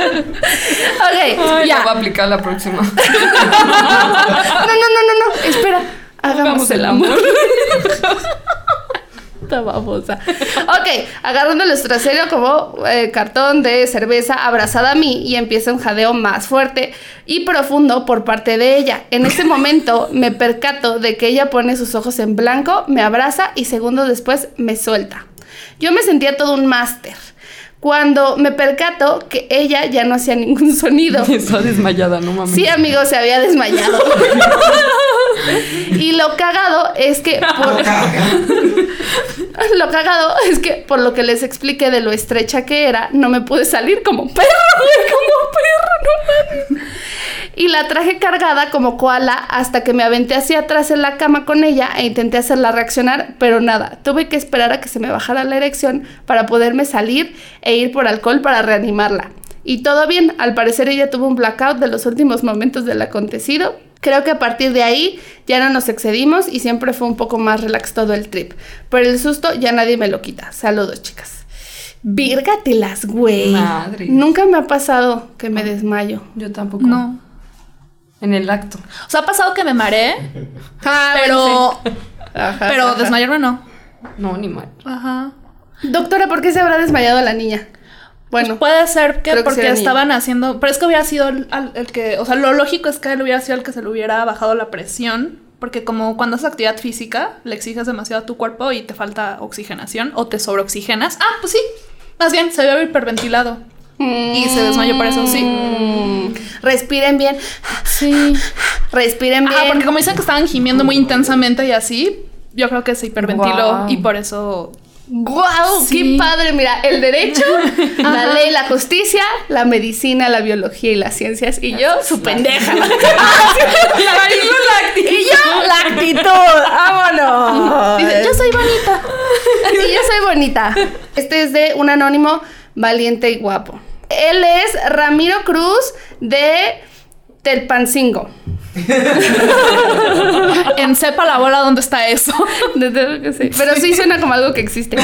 Speaker 1: ok,
Speaker 2: Ay,
Speaker 1: ya.
Speaker 2: voy a aplicar la próxima.
Speaker 1: No, no, no, no, no. Espera. Hagamos,
Speaker 2: Hagamos
Speaker 1: el
Speaker 2: el
Speaker 1: amor. Esta babosa. Ok, agarrando el trasero como eh, cartón de cerveza abrazada a mí y empieza un jadeo más fuerte y profundo por parte de ella. En ese momento me percato de que ella pone sus ojos en blanco, me abraza y segundos después me suelta. Yo me sentía todo un máster. Cuando me percato que ella ya no hacía ningún sonido.
Speaker 2: Está desmayada, no mames.
Speaker 1: Sí, amigo, se había desmayado. y lo cagado es que por, lo cagado es que por lo que les expliqué de lo estrecha que era, no me pude salir como perro, como perro, no mames. Y la traje cargada como koala hasta que me aventé hacia atrás en la cama con ella e intenté hacerla reaccionar, pero nada, tuve que esperar a que se me bajara la erección para poderme salir e ir por alcohol para reanimarla. Y todo bien, al parecer ella tuvo un blackout de los últimos momentos del acontecido. Creo que a partir de ahí ya no nos excedimos y siempre fue un poco más relax todo el trip. Pero el susto ya nadie me lo quita. Saludos, chicas. Vírgatelas, güey.
Speaker 2: Madre.
Speaker 1: Nunca me ha pasado que me desmayo.
Speaker 2: Yo tampoco.
Speaker 6: No.
Speaker 2: En el acto.
Speaker 6: O sea, ha pasado que me mareé,
Speaker 1: Ah,
Speaker 6: pero,
Speaker 1: Ajá,
Speaker 6: pero
Speaker 1: ajá.
Speaker 6: desmayarme no.
Speaker 2: No, ni mal.
Speaker 6: Ajá.
Speaker 1: Doctora, ¿por qué se habrá desmayado la niña? Bueno,
Speaker 6: Puede ser que porque
Speaker 1: niño.
Speaker 6: estaban haciendo. Pero es que hubiera sido el, que. O sea, lo lógico es que él hubiera sido el que se le hubiera bajado la presión. Porque como cuando haces actividad física, le exiges demasiado a tu cuerpo y te falta oxigenación o te sobreoxigenas. Ah, pues sí. Más bien, se había hiperventilado. Y se desmayó por eso, sí.
Speaker 1: Mm, respiren bien.
Speaker 6: Sí.
Speaker 1: Respiren bien.
Speaker 6: Ajá, porque como dicen que estaban gimiendo muy intensamente y así, yo creo que se hiperventiló y por eso.
Speaker 1: ¡Guau!
Speaker 6: Sí.
Speaker 1: ¡Qué padre! Mira, el derecho, la ley, la justicia, la medicina, la biología y las ciencias. Y yo, su pendeja. y yo, la actitud. ¡Vámonos!
Speaker 6: Dice, yo soy bonita.
Speaker 1: Y Juanita. Este es de un anónimo valiente y guapo. Él es Ramiro Cruz de Telpancingo.
Speaker 4: En sepa la bola dónde está eso.
Speaker 1: Pero sí suena como algo que existe.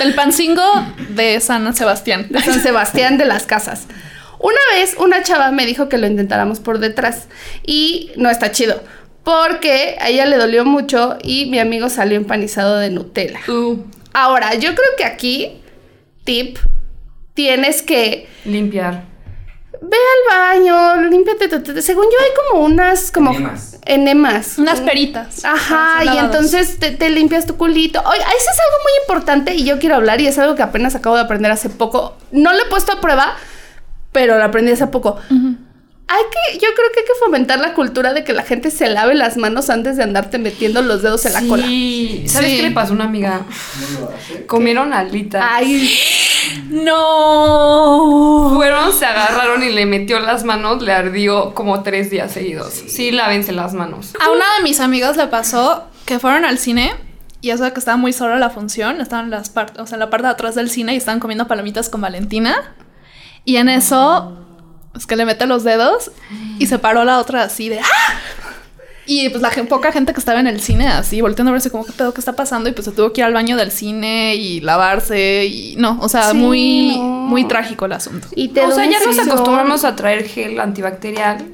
Speaker 4: El pancingo de San Sebastián.
Speaker 1: de San Sebastián de las Casas. Una vez una chava me dijo que lo intentáramos por detrás y no está chido. Porque a ella le dolió mucho y mi amigo salió empanizado de Nutella.
Speaker 2: Uh,
Speaker 1: Ahora, yo creo que aquí, tip, tienes que
Speaker 2: limpiar.
Speaker 1: Ve al baño, límpiate. Según yo hay como unas como
Speaker 5: Enemas.
Speaker 1: enemas.
Speaker 4: Unas peritas.
Speaker 1: Ajá, y entonces te, te limpias tu culito. Oye, eso es algo muy importante y yo quiero hablar y es algo que apenas acabo de aprender hace poco. No lo he puesto a prueba, pero lo aprendí hace poco. Hay que, yo creo que hay que fomentar la cultura de que la gente se lave las manos antes de andarte metiendo los dedos en la cola.
Speaker 2: ¿Sabes
Speaker 4: Sí.
Speaker 2: qué le pasó a una amiga? Comieron alitas.
Speaker 1: Ay,
Speaker 4: No.
Speaker 2: Fueron, se agarraron y le metió las manos, le ardió como tres días seguidos. Sí, lávense las manos.
Speaker 4: A una de mis amigas le pasó que fueron al cine y eso que estaba muy sola la función, estaban en las partes, o sea, en la parte de atrás del cine y estaban comiendo palomitas con Valentina. Y en eso es que le mete los dedos y se paró la otra así de ¡ah! Y pues la poca gente que estaba en el cine así, volteando a verse como qué pedo que está pasando y pues se tuvo que ir al baño del cine y lavarse y no, o sea,
Speaker 1: Sí,
Speaker 4: muy
Speaker 1: no.
Speaker 4: muy trágico el asunto.
Speaker 1: y te
Speaker 2: O sea, ya nos acostumbramos a traer gel antibacterial.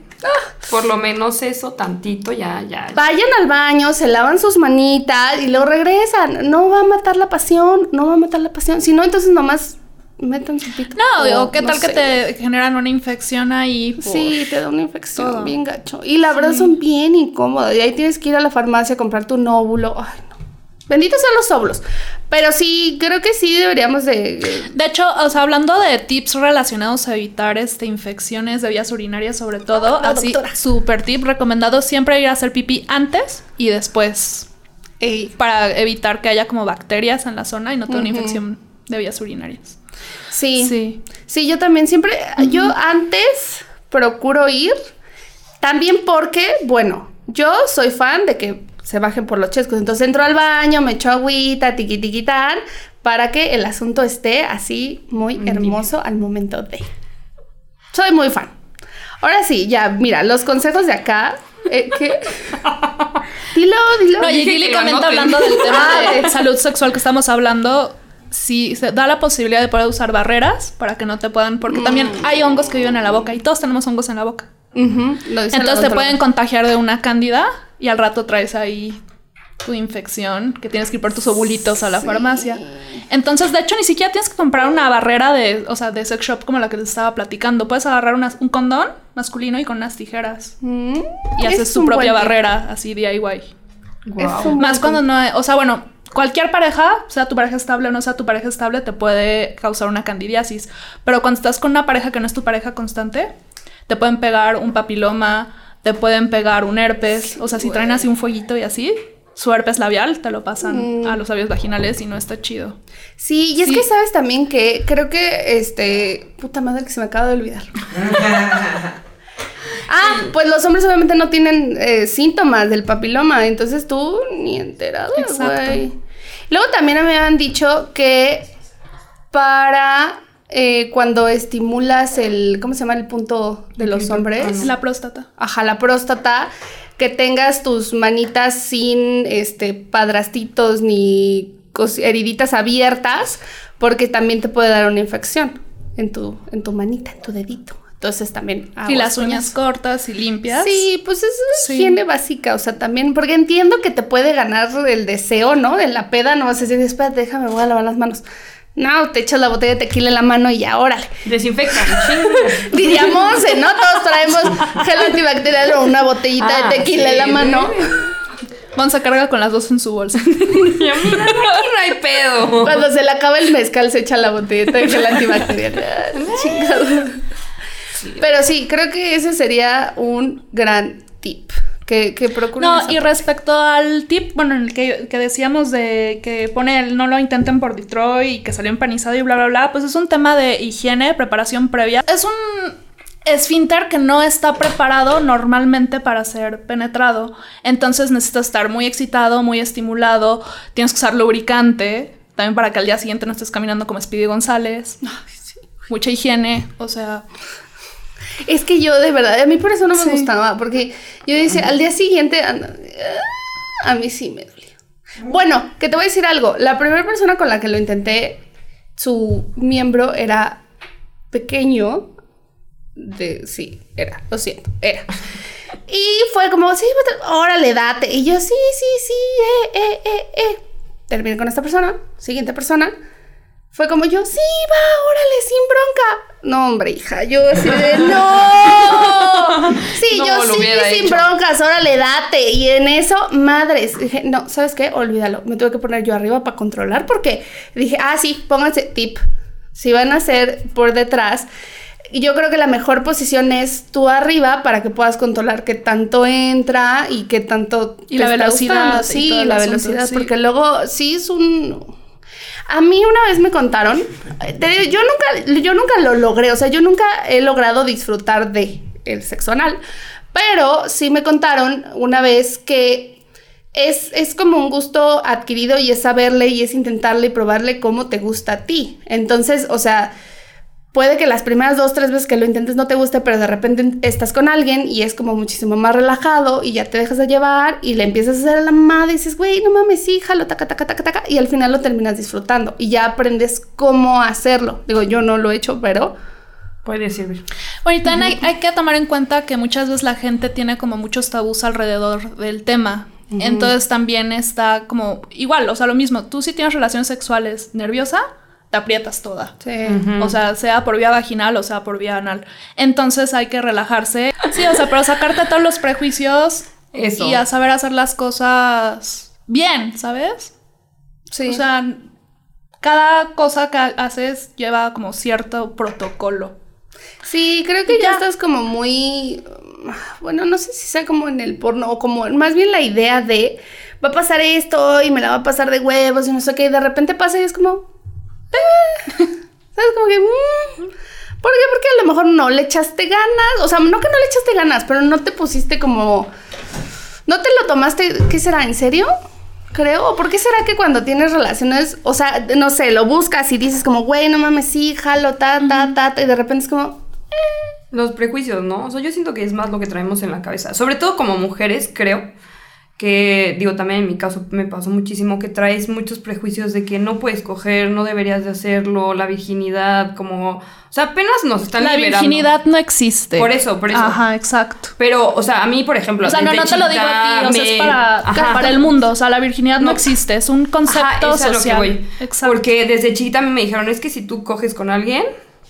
Speaker 2: Por lo menos eso, tantito, ya, ya.
Speaker 1: Vayan al baño, se lavan sus manitas y luego regresan. No va a matar la pasión, no va a matar la pasión. Si no, entonces nomás metan su pito.
Speaker 4: No, o qué
Speaker 1: no
Speaker 4: tal que te generan una infección ahí. por-
Speaker 1: Sí, te da una infección
Speaker 4: todo.
Speaker 1: bien gacho. Y la verdad son bien incómodas. Y ahí tienes que ir a la farmacia a comprar tu nóbulo. Ay, no. Benditos sean los óvulos. Pero sí, creo que sí deberíamos de...
Speaker 4: De hecho, o sea, hablando de tips relacionados a evitar este, infecciones de vías urinarias, sobre todo, así,
Speaker 1: doctora.
Speaker 4: súper tip recomendado siempre ir a hacer pipí antes y después
Speaker 1: Ey,
Speaker 4: para evitar que haya como bacterias en la zona y no tenga una infección de vías urinarias.
Speaker 1: Sí. sí.
Speaker 4: Sí.
Speaker 1: yo también siempre... Yo antes procuro ir. También porque, bueno, yo soy fan de que se bajen por los chescos. Entonces entro al baño, me echo agüita, tiqui tiquitán, para que el asunto esté así muy hermoso al momento de. Soy muy fan. Ahora sí, ya, mira, los consejos de acá. eh, ¿Qué? dilo, dilo.
Speaker 4: No, y comenta hablando del tema de salud sexual que estamos hablando. Si se da la posibilidad de poder usar barreras para que no te puedan, porque también hay hongos que viven en la boca y todos tenemos hongos en la boca.
Speaker 1: Lo
Speaker 4: Entonces te pueden contagiar de una cándida y al rato traes ahí tu infección, que tienes que ir por tus ovulitos a la farmacia. Entonces, de hecho, ni siquiera tienes que comprar una barrera de, o sea, de sex shop como la que te estaba platicando. Puedes agarrar unas- un condón masculino y con unas tijeras.
Speaker 1: Mm,
Speaker 4: Y
Speaker 1: es
Speaker 4: haces tu propia barrera, así DIY.
Speaker 1: Un
Speaker 4: Más cuando no hay, o sea, bueno, cualquier pareja, sea tu pareja estable o no sea tu pareja estable, te puede causar una candidiasis. Pero cuando estás con una pareja que no es tu pareja constante, te pueden pegar un papiloma, te pueden pegar un herpes. O sea, si traen así un fueguito y así, su herpes labial te lo pasan a los labios vaginales y no está chido.
Speaker 1: Sí, y es
Speaker 4: Sí.
Speaker 1: que sabes también que creo que este. Puta madre que se me acaba de olvidar. Ah, pues los hombres obviamente no tienen eh, síntomas del papiloma, entonces tú ni enterado, güey. Luego también me habían dicho que para eh, cuando estimulas el, ¿cómo se llama el punto de los hombres?
Speaker 4: La próstata.
Speaker 1: Ajá, la próstata, que tengas tus manitas sin este padrastitos ni heriditas abiertas, porque también te puede dar una infección en tu, en tu manita, en tu dedito. Entonces también.
Speaker 4: y las uñas cortas y limpias.
Speaker 1: Sí, pues es
Speaker 4: Sí.
Speaker 1: higiene básica, o sea, también, porque entiendo que te puede ganar el deseo, ¿no? De la peda, no vas a decir, espérate, déjame, voy a lavar las manos. No, te echas la botella de tequila en la mano y ya, órale.
Speaker 2: Desinfecta.
Speaker 1: Diría Monse, ¿no? Todos traemos gel antibacterial o una botellita
Speaker 2: Ah,
Speaker 1: de tequila
Speaker 2: sí,
Speaker 1: en la mano.
Speaker 4: Vamos a cargar con las dos en su bolsa.
Speaker 2: Aquí no hay pedo.
Speaker 1: Cuando se le acaba el mezcal se echa la botellita de gel antibacterial. Ah, chingado. Pero sí, creo que ese sería un gran tip. Que, que procuren
Speaker 4: No, y
Speaker 1: parte.
Speaker 4: respecto al tip, bueno, en el que, que decíamos de que pone el no lo intenten por Detroit y que salió empanizado y bla, bla, bla, pues es un tema de higiene, preparación previa. Es un... esfínter que no está preparado normalmente para ser penetrado. Entonces necesitas estar muy excitado, muy estimulado, tienes que usar lubricante, también para que al día siguiente no estés caminando como Speedy González. Mucha higiene, o sea,
Speaker 1: Es que yo, de verdad, a mí por eso no me
Speaker 4: Sí.
Speaker 1: gustaba, porque yo decía, al día siguiente, ah, a mí sí me dolió. Bueno, que te voy a decir algo. La primera persona con la que lo intenté, su miembro era pequeño. De, sí, era, lo siento, era. Y fue como, sí, órale, date. Y yo, sí, sí, sí, eh, eh, eh, eh. Terminé con esta persona, siguiente persona. Fue como yo, sí, va, órale, sin bronca. No, hombre, hija, yo así de, no. Sí,
Speaker 2: No,
Speaker 1: yo sí, sin
Speaker 2: hecho.
Speaker 1: broncas, órale, date. Y en eso, madres, dije, no, ¿sabes qué? Olvídalo. Me tuve que poner yo arriba para controlar porque dije, ah, sí, pónganse tip. Si van a hacer por detrás, y yo creo que la mejor posición es tú arriba para que puedas controlar qué tanto entra y qué tanto
Speaker 4: Y
Speaker 1: te
Speaker 4: la
Speaker 1: está
Speaker 4: velocidad
Speaker 1: gustando. Sí, la
Speaker 4: asunto,
Speaker 1: velocidad,
Speaker 4: sí.
Speaker 1: porque luego sí es un a mí una vez me contaron, yo nunca, yo nunca lo logré, o sea, yo nunca he logrado disfrutar de el sexo anal, pero sí me contaron una vez que es, es como un gusto adquirido y es saberle y es intentarle y probarle cómo te gusta a ti. Entonces, o sea, puede que las primeras dos, tres veces que lo intentes no te guste, pero de repente estás con alguien y es como muchísimo más relajado y ya te dejas de llevar y le empiezas a hacer a la mamada y dices, güey, no mames, sí, jalo, taca, taca, taca, taca, y al final lo terminas disfrutando y ya aprendes cómo hacerlo. Digo, yo no lo he hecho, pero
Speaker 2: Puede servir.
Speaker 4: Bueno, y también hay, hay que tomar en cuenta que muchas veces la gente tiene como muchos tabús alrededor del tema. Entonces también está como igual, o sea, lo mismo. Tú si tienes relaciones sexuales nerviosa, te aprietas toda.
Speaker 1: sí.
Speaker 4: O sea, sea por vía vaginal o sea por vía anal. Entonces hay que relajarse. Sí, o sea, pero sacarte todos los prejuicios
Speaker 2: Eso.
Speaker 4: y a saber hacer las cosas bien, ¿sabes?
Speaker 1: Sí.
Speaker 4: O sea, cada cosa que haces lleva como cierto protocolo.
Speaker 1: Sí, creo que ya estás como muy. Bueno, no sé si sea como en el porno o como más bien la idea de va a pasar esto y me la va a pasar de huevos y no sé qué, y de repente pasa y es como. Eh, ¿Sabes? Como que. mm, ¿Por qué? Porque a lo mejor no le echaste ganas. O sea, no que no le echaste ganas, pero no te pusiste como. No te lo tomaste. ¿Qué será? ¿En serio? Creo. ¿O por qué será que cuando tienes relaciones, o sea, no sé, lo buscas y dices como, güey, no mames, sí, jalo, ta, ta, ta, ta", y de repente es como,
Speaker 2: Los prejuicios, ¿no? O sea, yo siento que es más lo que traemos en la cabeza. Sobre todo como mujeres, creo. Que, digo, también en mi caso me pasó muchísimo que traes muchos prejuicios de que no puedes coger, no deberías de hacerlo, la virginidad, como... O sea, apenas nos están
Speaker 4: La
Speaker 2: liberando.
Speaker 4: virginidad no existe.
Speaker 2: Por eso, por eso.
Speaker 4: Ajá, exacto.
Speaker 2: Pero, o sea, a mí, por ejemplo...
Speaker 4: O sea, no, no te lo digo a ti, o sea, es para,
Speaker 2: Ajá.
Speaker 4: para el mundo. O sea, la virginidad no,
Speaker 2: No.
Speaker 4: existe, es un
Speaker 2: Ajá,
Speaker 4: concepto
Speaker 2: es a lo que
Speaker 4: social.
Speaker 2: voy.
Speaker 4: Exacto.
Speaker 2: Porque desde chiquita a mí me dijeron, es que si tú coges con alguien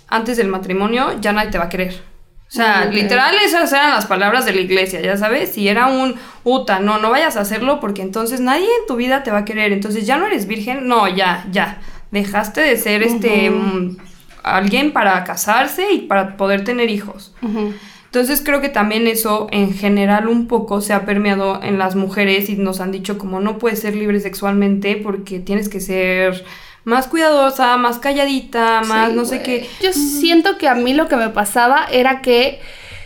Speaker 2: antes del matrimonio, ya nadie te va a querer. O sea, literal esas eran las palabras de la iglesia, ya sabes, si era un uta, no, no vayas a hacerlo porque entonces nadie en tu vida te va a querer, entonces ya no eres virgen, no, ya, ya, dejaste de ser este mm, alguien para casarse y para poder tener hijos. Entonces creo que también eso en general un poco se ha permeado en las mujeres y nos han dicho como no puedes ser libre sexualmente porque tienes que ser más cuidadosa, más calladita, más
Speaker 1: Sí,
Speaker 2: no sé qué.
Speaker 1: Yo siento que a mí lo que me pasaba era que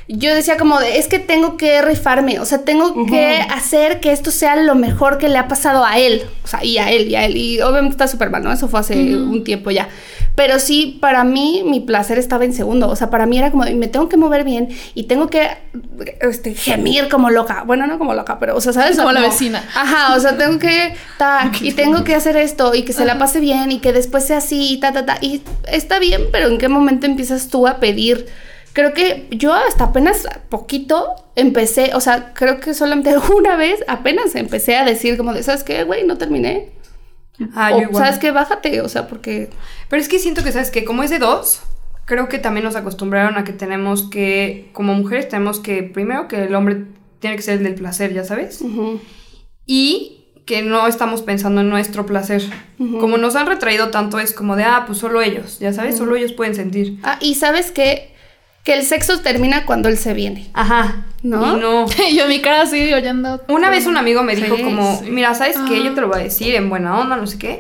Speaker 1: yo decía como de, es que tengo que rifarme, o sea, tengo que hacer que esto sea lo mejor que le ha pasado a él, o sea, y a él, y a él, y obviamente está súper mal, ¿no? Eso fue hace un tiempo ya. Pero sí, para mí, mi placer estaba en segundo, o sea, para mí era como, me tengo que mover bien y tengo que este, gemir como loca, bueno, no como loca, pero, o sea, ¿sabes? O sea,
Speaker 4: Como la vecina.
Speaker 1: Ajá, o sea, tengo que, ta, y tengo que hacer esto, y que se la pase bien, y que después sea así, y ta, ta, ta, y está bien, pero ¿en qué momento empiezas tú a pedir? Creo que yo hasta apenas poquito empecé, o sea, creo que solamente una vez apenas empecé a decir como de, ¿sabes qué, güey? No terminé.
Speaker 2: Ah, yo
Speaker 1: o,
Speaker 2: igual.
Speaker 1: ¿sabes qué? Bájate, o sea, porque...
Speaker 2: Pero es que siento que, ¿sabes que Como es de dos, creo que también nos acostumbraron a que tenemos que, como mujeres, tenemos que, primero que el hombre tiene que ser el del placer, ya sabes. y que no estamos pensando en nuestro placer. Como nos han retraído tanto es como de, ah, pues solo ellos, ya sabes, solo ellos pueden sentir.
Speaker 1: Ah, y ¿sabes qué? Que el sexo termina cuando él se viene.
Speaker 2: Ajá.
Speaker 1: ¿No?
Speaker 2: Y no.
Speaker 4: yo mi cara así oyendo.
Speaker 2: Una vez un amigo me dijo
Speaker 1: Sí,
Speaker 2: como,
Speaker 1: sí.
Speaker 2: mira, ¿sabes qué? Yo te lo voy a decir en buena onda, no sé qué.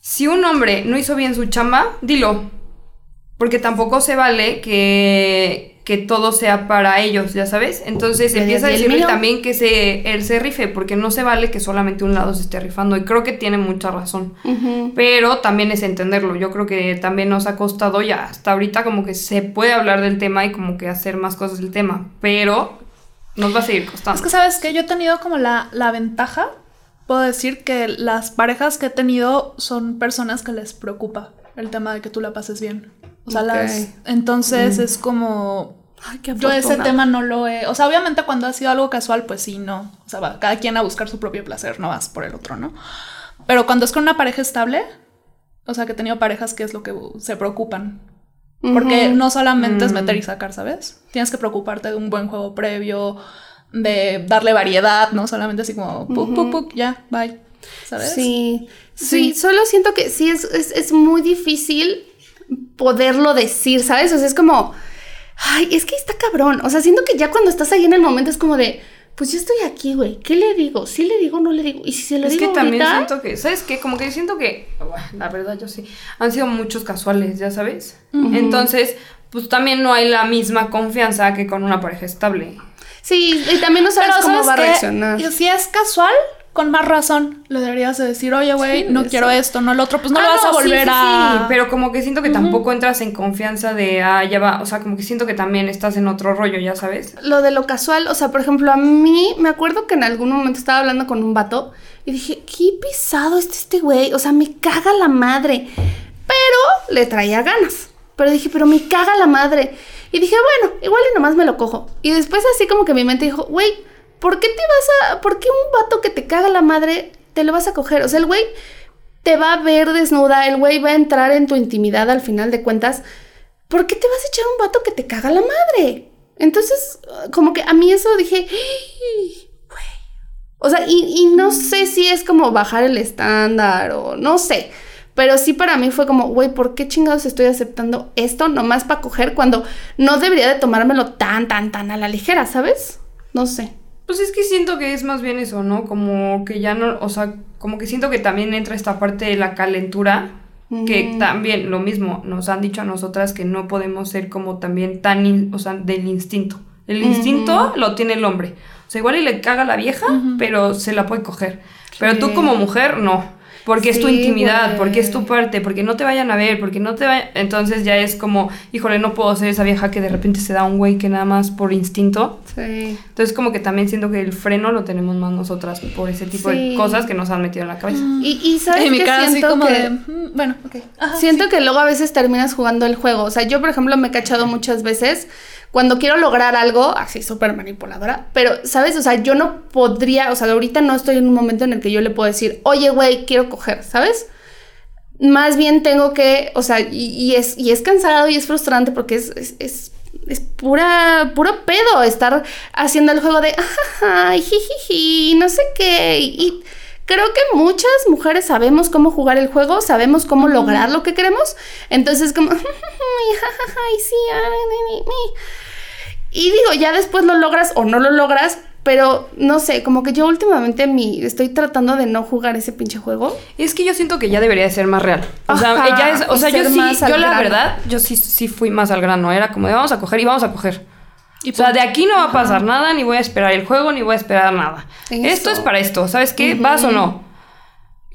Speaker 2: Si un hombre no hizo bien su chamba, dilo. Porque tampoco se vale que que todo sea para ellos, ya sabes. Entonces empieza a decirle
Speaker 1: mío.
Speaker 2: también que se, él se rife, porque no se vale que solamente un lado se esté rifando. Y creo que tiene mucha razón. Pero también es entenderlo. Yo creo que también nos ha costado ya hasta ahorita como que se puede hablar del tema y como que hacer más cosas del tema. Pero nos va a seguir costando.
Speaker 4: Es que sabes que yo he tenido como la, la ventaja, puedo decir que las parejas que he tenido son personas que les preocupa el tema de que tú la pases bien. O sea, las, entonces es como...
Speaker 1: Ay, qué
Speaker 4: Yo ese tema no lo he... O sea, obviamente cuando ha sido algo casual, pues sí, no. O sea, va cada quien a buscar su propio placer, no vas por el otro, ¿no? Pero cuando es con una pareja estable, o sea, que he tenido parejas que es lo que se preocupan. Porque no solamente es
Speaker 2: Mm.
Speaker 4: meter y sacar, ¿sabes? Tienes que preocuparte de un buen juego previo, de darle variedad, no solamente así como, puc, puc, puc, ya, bye. ¿Sabes?
Speaker 1: Sí, sí, solo siento que sí es, es, es muy difícil poderlo decir, ¿sabes? O sea, es como, ay, es que está cabrón. O sea, siento que ya cuando estás ahí en el momento es como de, pues yo estoy aquí, güey. ¿Qué le digo? ¿Sí le digo o no le digo? Y si se lo
Speaker 2: Es
Speaker 1: digo
Speaker 2: que también
Speaker 1: ahorita,
Speaker 2: siento que, ¿sabes qué? Como que siento que, bueno, la verdad yo sí, han sido muchos casuales, ya sabes. Entonces, pues también no hay la misma confianza que con una pareja estable.
Speaker 1: Sí, y también no sabes
Speaker 4: Pero
Speaker 1: cómo
Speaker 4: ¿sabes
Speaker 1: va a reaccionar.
Speaker 4: Y Si es casual, con más razón, le deberías de decir, oye, güey,
Speaker 1: Sí,
Speaker 4: no quiero esto, no el otro, pues no
Speaker 2: Ah,
Speaker 4: lo vas a volver
Speaker 2: sí,
Speaker 4: a...
Speaker 2: sí, pero como que siento que tampoco entras en confianza de, ah, ya va, o sea, como que siento que también estás en otro rollo, ya sabes.
Speaker 1: Lo de lo casual, o sea, por ejemplo, a mí me acuerdo que en algún momento estaba hablando con un vato y dije, qué pesado este este güey, o sea, me caga la madre. Pero le traía ganas. Pero dije, pero me caga la madre. Y dije, bueno, igual y nomás me lo cojo. Y después así como que mi mente dijo, güey, ¿por qué te vas a... ¿Por qué un vato que te caga la madre te lo vas a coger? O sea, el güey te va a ver desnuda, el güey va a entrar en tu intimidad al final de cuentas. ¿Por qué te vas a echar un vato que te caga la madre? Entonces, como que a mí eso dije, "Ay, güey". O sea, y, y no sé si es como bajar el estándar o no sé. Pero sí para mí fue como, güey, ¿por qué chingados estoy aceptando esto nomás para coger cuando no debería de tomármelo tan, tan, tan a la ligera, ¿sabes? No sé.
Speaker 2: Pues es que siento que es más bien eso, ¿no? Como que ya no, o sea, como que siento que también entra esta parte de la calentura, que también lo mismo, nos han dicho a nosotras que no podemos ser como también tan, in- o sea, del instinto. El instinto lo tiene el hombre. O sea, igual y le caga a la vieja, pero se la puede coger. Pero tú como mujer, no. Porque es tu intimidad,
Speaker 1: güey.
Speaker 2: porque es tu parte, porque no te vayan a ver, porque no te vayan... Entonces ya es como, híjole, no puedo ser esa vieja que de repente se da un güey que nada más por instinto
Speaker 1: Sí.
Speaker 2: entonces como que también siento que el freno lo tenemos más nosotras por ese tipo
Speaker 1: Sí.
Speaker 2: de cosas que nos han metido en la cabeza.
Speaker 1: Y, y sabes
Speaker 4: Y mi
Speaker 1: que
Speaker 4: cara así
Speaker 1: siento
Speaker 4: como
Speaker 1: que...
Speaker 4: de... "Mm, Bueno, ok. Ajá,
Speaker 1: Siento que luego a veces terminas jugando el juego. O sea, yo, por ejemplo, me he cachado muchas veces cuando quiero lograr algo, así súper manipuladora, pero, ¿sabes? O sea, yo no podría, o sea, ahorita no estoy en un momento en el que yo le puedo decir, oye, güey, quiero coger, ¿sabes? Más bien tengo que, o sea, y, y es, y es cansado y es frustrante porque es, es, es, es pura, puro pedo estar haciendo el juego de, ay, jijiji, no sé qué, y, y creo que muchas mujeres sabemos cómo jugar el juego, sabemos cómo lograr lo que queremos, entonces como, ay, sí, ay, mi, mi. Y digo, ya después lo logras o no lo logras, pero no sé, como que yo últimamente mi, estoy tratando de no jugar ese pinche juego.
Speaker 2: Es que yo siento que ya debería de ser más real. O sea,
Speaker 1: Ajá,
Speaker 2: ella es, o sea, yo sí, yo la
Speaker 1: grano.
Speaker 2: verdad, yo sí, sí fui más al grano. Era como de vamos a coger y vamos a coger.
Speaker 4: Y
Speaker 2: o sea, de aquí no va a pasar nada, ni voy a esperar el juego, ni voy a esperar nada.
Speaker 1: Eso.
Speaker 2: Esto es para esto, ¿sabes qué? ¿Vas o no?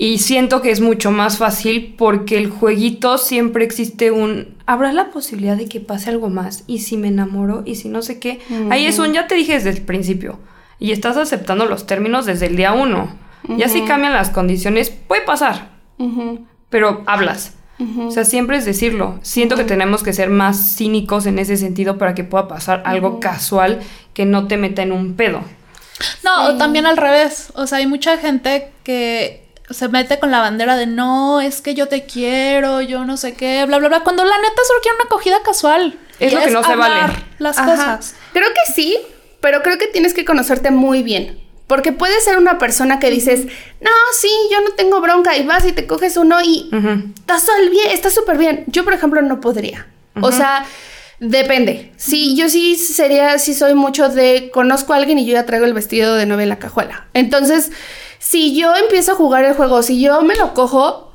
Speaker 2: Y siento que es mucho más fácil porque el jueguito siempre existe un... Habrá la posibilidad de que pase algo más. Y si me enamoro, y si no sé qué. Ahí es un ya te dije desde el principio. Y estás aceptando los términos desde el día uno. Ya si cambian las condiciones, puede pasar.
Speaker 1: Ujú,
Speaker 2: Pero hablas. O sea, siempre es decirlo. Siento que tenemos que ser más cínicos en ese sentido para que pueda pasar algo casual que no te meta en un pedo.
Speaker 4: No, o también al revés. O sea, hay mucha gente que se mete con la bandera de no, es que yo te quiero, yo no sé qué, bla, bla, bla. Cuando la neta solo quiere una acogida casual.
Speaker 2: Es
Speaker 4: Y
Speaker 2: lo que no se
Speaker 4: hablar
Speaker 2: vale.
Speaker 4: Las
Speaker 1: Ajá.
Speaker 4: cosas.
Speaker 1: Creo que sí, pero creo que tienes que conocerte muy bien. Porque puedes ser una persona que dices, no, sí, yo no tengo bronca, y vas y te coges uno y estás bien, está súper bien. Yo, por ejemplo, no podría. O sea, depende. Sí, yo sí sería, sí soy mucho de conozco a alguien y yo ya traigo el vestido de novia en la cajuela. Entonces, si yo empiezo a jugar el juego, si yo me lo cojo,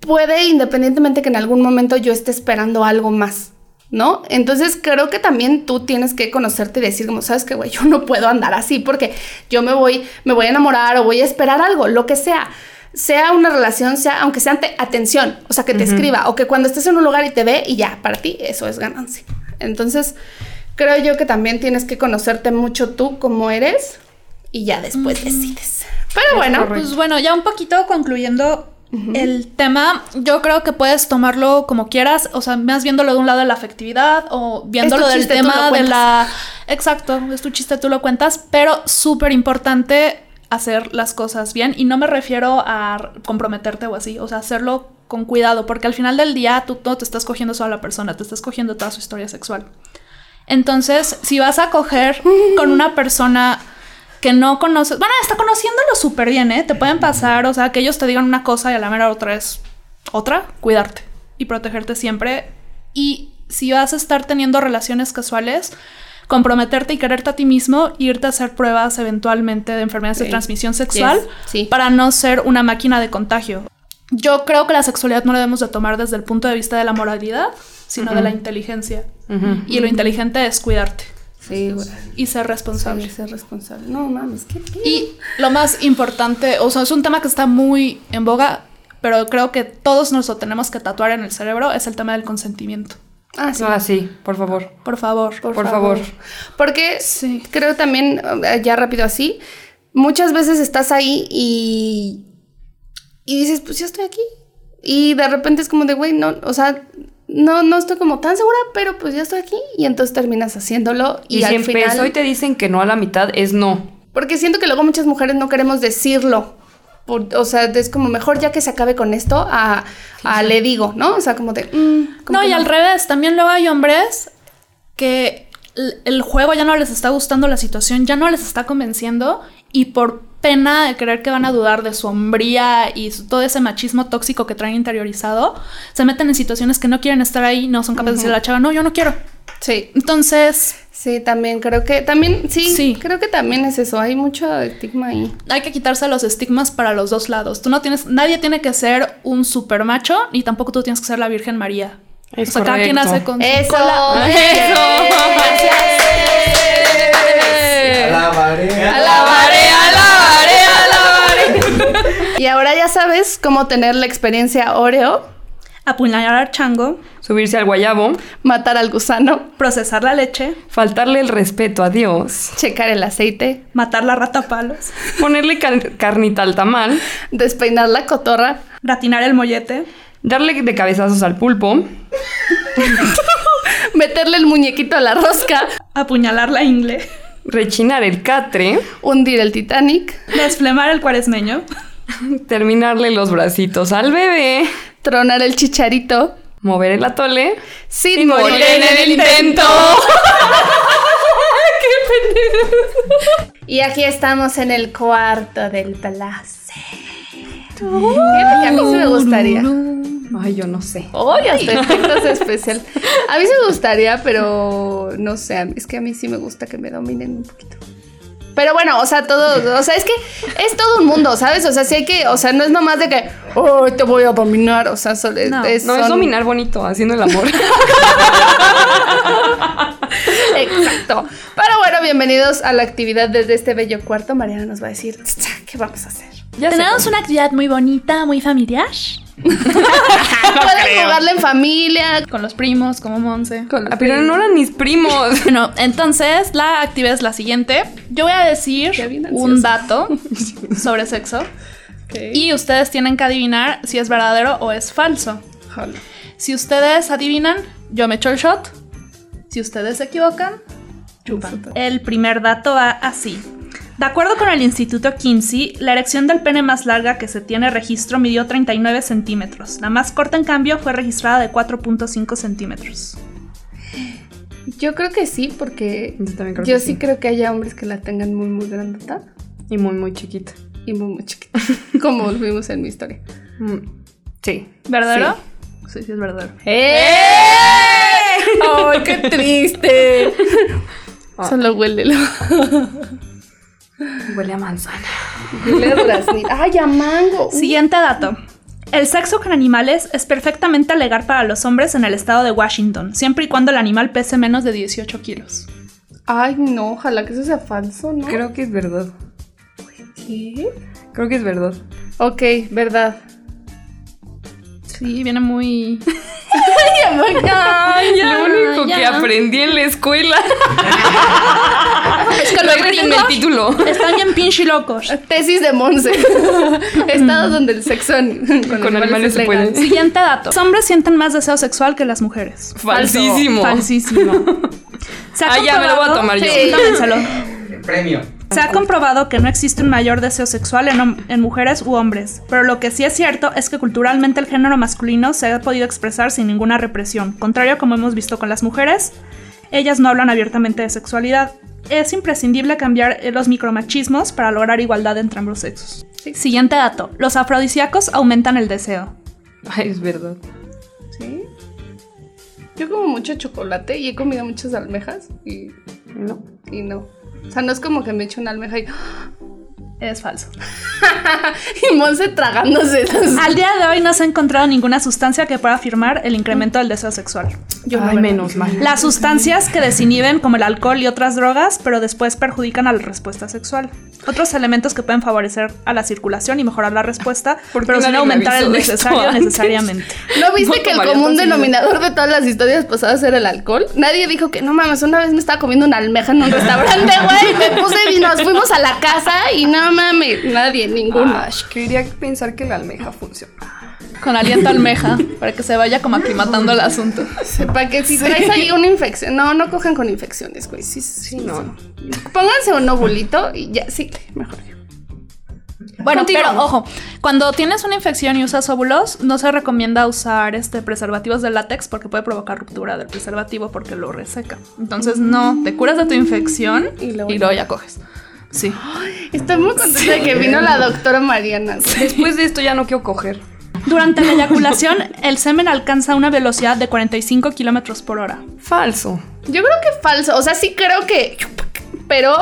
Speaker 1: puede, independientemente que en algún momento yo esté esperando algo más. ¿no? Entonces creo que también tú tienes que conocerte y decir, como, sabes que, güey, yo no puedo andar así porque yo me voy, me voy a enamorar o voy a esperar algo, lo que sea. Sea una relación, sea, aunque sea ante atención, o sea, que te escriba, o que cuando estés en un lugar y te ve y ya, para ti eso es ganancia. Entonces, creo yo que también tienes que conocerte mucho tú como eres y ya después decides. Pero bueno,
Speaker 4: Pues bueno, ya un poquito concluyendo el tema, yo creo que puedes tomarlo como quieras, o sea, más viéndolo de un lado de la afectividad o viéndolo del
Speaker 1: chiste,
Speaker 4: tema de la... Exacto, es tu chiste, tú lo cuentas, pero súper importante hacer las cosas bien y no me refiero a comprometerte o así, o sea, hacerlo con cuidado, porque al final del día tú no te estás cogiendo solo a la persona, te estás cogiendo toda su historia sexual. Entonces, si vas a coger con una persona que no conoces, bueno, está conociéndolo súper bien, ¿eh? Te pueden pasar, o sea, que ellos te digan una cosa y a la mera otra es otra, cuidarte y protegerte siempre. Y si vas a estar teniendo relaciones casuales, comprometerte y quererte a ti mismo, e irte a hacer pruebas eventualmente de enfermedades de transmisión sexual
Speaker 1: Yes, sí.
Speaker 4: para no ser una máquina de contagio. Yo creo que la sexualidad no la debemos de tomar desde el punto de vista de la moralidad, sino de la inteligencia. Y lo inteligente es cuidarte
Speaker 1: sí, güey.
Speaker 4: y ser responsable.
Speaker 1: Ser responsable. No mames, qué pedo.
Speaker 4: Y lo más importante, o sea, es un tema que está muy en boga, pero creo que todos nos lo tenemos que tatuar en el cerebro, es el tema del consentimiento.
Speaker 1: Ah, sí.
Speaker 2: Ah, sí, por favor.
Speaker 4: Por favor.
Speaker 2: Por favor.
Speaker 1: Porque
Speaker 4: Sí.
Speaker 1: creo también, eh, ya rápido así, muchas veces estás ahí y, y dices, pues yo estoy aquí. Y de repente es como de, güey, no, o sea, no, no estoy como tan segura, pero pues ya estoy aquí. Y entonces terminas haciéndolo y,
Speaker 2: Y, si
Speaker 1: al
Speaker 2: empezó
Speaker 1: final...
Speaker 2: y te dicen que no a la mitad, es no.
Speaker 1: Porque siento que luego muchas mujeres no queremos decirlo. Por- o sea, es como mejor ya que se acabe con esto a, a le digo, ¿no? O sea, como de... mm, como
Speaker 4: No, y al revés, también luego hay hombres que el juego ya no les está gustando la situación, ya no les está convenciendo y por pena de creer que van a dudar de su hombría y su- todo ese machismo tóxico que traen interiorizado, se meten en situaciones que no quieren estar ahí, no son capaces de decirle a la chava, no, yo no quiero.
Speaker 1: Sí,
Speaker 4: Entonces,
Speaker 1: sí, también creo que... También, sí,
Speaker 4: Sí.
Speaker 1: creo que también es eso. Hay mucho estigma ahí.
Speaker 4: hay que quitarse los estigmas para los dos lados. Tú no tienes, nadie tiene que ser un super macho, ni tampoco tú tienes que ser la Virgen María.
Speaker 2: Es
Speaker 4: o sea, cada quien hace con su
Speaker 1: Eso.
Speaker 5: Alabaré,
Speaker 1: alabaré, Y ahora ya sabes cómo tener la experiencia Oreo,
Speaker 3: Apuñalar al chango,
Speaker 2: Subirse al guayabo,
Speaker 1: matar al gusano,
Speaker 3: procesar la leche,
Speaker 2: faltarle el respeto a Dios,
Speaker 1: checar el aceite,
Speaker 3: matar la rata a palos,
Speaker 2: ponerle car- carnita al tamal,
Speaker 1: despeinar la cotorra,
Speaker 3: gratinar el mollete,
Speaker 2: darle de cabezazos al pulpo,
Speaker 1: meterle el muñequito a la rosca,
Speaker 3: apuñalar la ingle,
Speaker 2: rechinar el catre,
Speaker 1: hundir el Titanic,
Speaker 3: desflemar el cuaresmeño,
Speaker 2: terminarle los bracitos al bebé,
Speaker 1: tronar el chicharito,
Speaker 2: mover el atole,
Speaker 1: sin morir en el intento. Y aquí estamos en el cuarto del placer. Fíjate que a mí sí me gustaría.
Speaker 2: Ay, yo no sé.
Speaker 1: Oye, hasta efectos especial. A mí sí me gustaría, pero no sé, es que a mí sí me gusta que me dominen un poquito. Pero bueno, o sea, todo, o sea, es que es todo un mundo, ¿sabes? O sea, sí hay que, o sea, no es nomás de que, oh, te voy a dominar, o sea, solo-
Speaker 3: No,
Speaker 1: es,
Speaker 2: No, es
Speaker 1: son-
Speaker 2: dominar bonito, haciendo el amor.
Speaker 1: Exacto. Pero bueno, bienvenidos a la actividad desde este bello cuarto. Mariana nos va a decir qué vamos a hacer.
Speaker 2: Ya.
Speaker 4: Tenemos una actividad muy bonita, muy familiar.
Speaker 1: Pueden jugarla en familia.
Speaker 4: Con los primos, como Monse.
Speaker 2: Ah, pero no eran mis primos.
Speaker 4: Bueno, entonces la actividad es la siguiente. Yo voy a decir un dato sobre sexo y ustedes tienen que adivinar si es verdadero o es falso. Si ustedes adivinan, yo me echo el shot. Si ustedes se equivocan, chupan.
Speaker 3: El primer dato va así. De acuerdo con el Instituto Kinsey, la erección del pene más larga que se tiene registro midió 39 centímetros. La más corta, en cambio, fue registrada de 4.5 centímetros.
Speaker 1: Yo creo que sí, porque
Speaker 2: Yo también creo
Speaker 1: yo
Speaker 2: que
Speaker 1: sí
Speaker 2: sí.
Speaker 1: creo que haya hombres que la tengan muy, muy grandota
Speaker 2: Y muy, muy chiquita.
Speaker 1: y muy, muy chiquita. como vimos en mi historia.
Speaker 2: Mm, Sí.
Speaker 4: ¿Verdadero? Sí, sí, es verdadero.
Speaker 1: ¡Ay, qué triste! Solo huélelo.
Speaker 2: Huele a manzana.
Speaker 1: Huele a. ¡Ay, a mango!
Speaker 3: Siguiente dato.
Speaker 4: El sexo con animales es perfectamente legal para los hombres en el estado de Washington, siempre y cuando el animal pese menos de 18 kilos.
Speaker 1: Ay, no, ojalá que eso sea falso, ¿no?
Speaker 2: Creo que es verdad.
Speaker 1: ¿Qué?
Speaker 2: Creo que es verdad.
Speaker 1: Ok, verdad.
Speaker 7: Sí, viene muy.
Speaker 2: Lo único que aprendí en la escuela.
Speaker 4: Los
Speaker 2: el título.
Speaker 4: están bien pinche locos.
Speaker 1: Tesis de Monse. Estados donde el sexo con,
Speaker 2: Con animales
Speaker 1: es
Speaker 2: se puede.
Speaker 4: Siguiente dato. Los hombres sienten más deseo sexual que las mujeres.
Speaker 2: Falsísimo.
Speaker 4: Falsísimo. Se ha
Speaker 2: Ah, ya, me lo voy a tomar yo.
Speaker 4: Sí, tómenselo.
Speaker 5: Premio.
Speaker 4: Se ha comprobado que no existe un mayor deseo sexual en, en mujeres u hombres, pero lo que sí es cierto es que culturalmente el género masculino se ha podido expresar sin ninguna represión, contrario a como hemos visto con las mujeres, ellas no hablan abiertamente de sexualidad. Es imprescindible cambiar eh, los micromachismos para lograr igualdad entre ambos sexos. Siguiente dato, los afrodisíacos aumentan el deseo.
Speaker 2: Ay, es verdad.
Speaker 1: ¿Sí? Yo como mucho chocolate y he comido muchas almejas y
Speaker 2: No.
Speaker 1: y no. O sea, no es como que me echo una almeja y,
Speaker 4: Es falso.
Speaker 1: y Monse tragándose esas.
Speaker 4: Al día de hoy no se ha encontrado ninguna sustancia que pueda afirmar el incremento del deseo sexual.
Speaker 1: Yo
Speaker 2: menos mal.
Speaker 4: Las sustancias que desinhiben como el alcohol y otras drogas, pero después perjudican a la respuesta sexual. Otros elementos que pueden favorecer a la circulación y mejorar la respuesta,
Speaker 2: ¿Por qué
Speaker 4: pero sin aumentar el necesario necesariamente.
Speaker 1: ¿No viste
Speaker 2: No
Speaker 1: que el común denominador de todas las historias pasadas era el alcohol? Nadie dijo que no mames, una vez me estaba comiendo una almeja en un restaurante, güey. Me puse y nos fuimos a la casa y no mames, nadie, ninguno.
Speaker 2: Ash, quería pensar que la almeja funciona.
Speaker 7: Con aliento almeja, para que se vaya como aclimatando el asunto.
Speaker 1: Para que si traes ahí una infección. No, no cojan con infecciones, güey. Sí, sí,
Speaker 2: Sí, no.
Speaker 1: Pónganse un ovulito y ya, sí, mejor.
Speaker 7: Bueno, pero ojo, cuando tienes una infección y usas óvulos, no se recomienda usar este preservativos de látex porque puede provocar ruptura del preservativo porque lo reseca. Entonces, no, te curas de tu infección
Speaker 1: Y
Speaker 7: y
Speaker 1: luego
Speaker 7: luego,
Speaker 1: ya.
Speaker 7: ya coges. Sí.
Speaker 1: Estoy muy contenta de que vino la doctora Mariana.
Speaker 2: Después de esto ya no quiero coger.
Speaker 4: Durante la eyaculación, el semen alcanza una velocidad de 45 kilómetros por hora.
Speaker 2: Falso.
Speaker 1: Yo creo que falso. O sea, sí creo que. Pero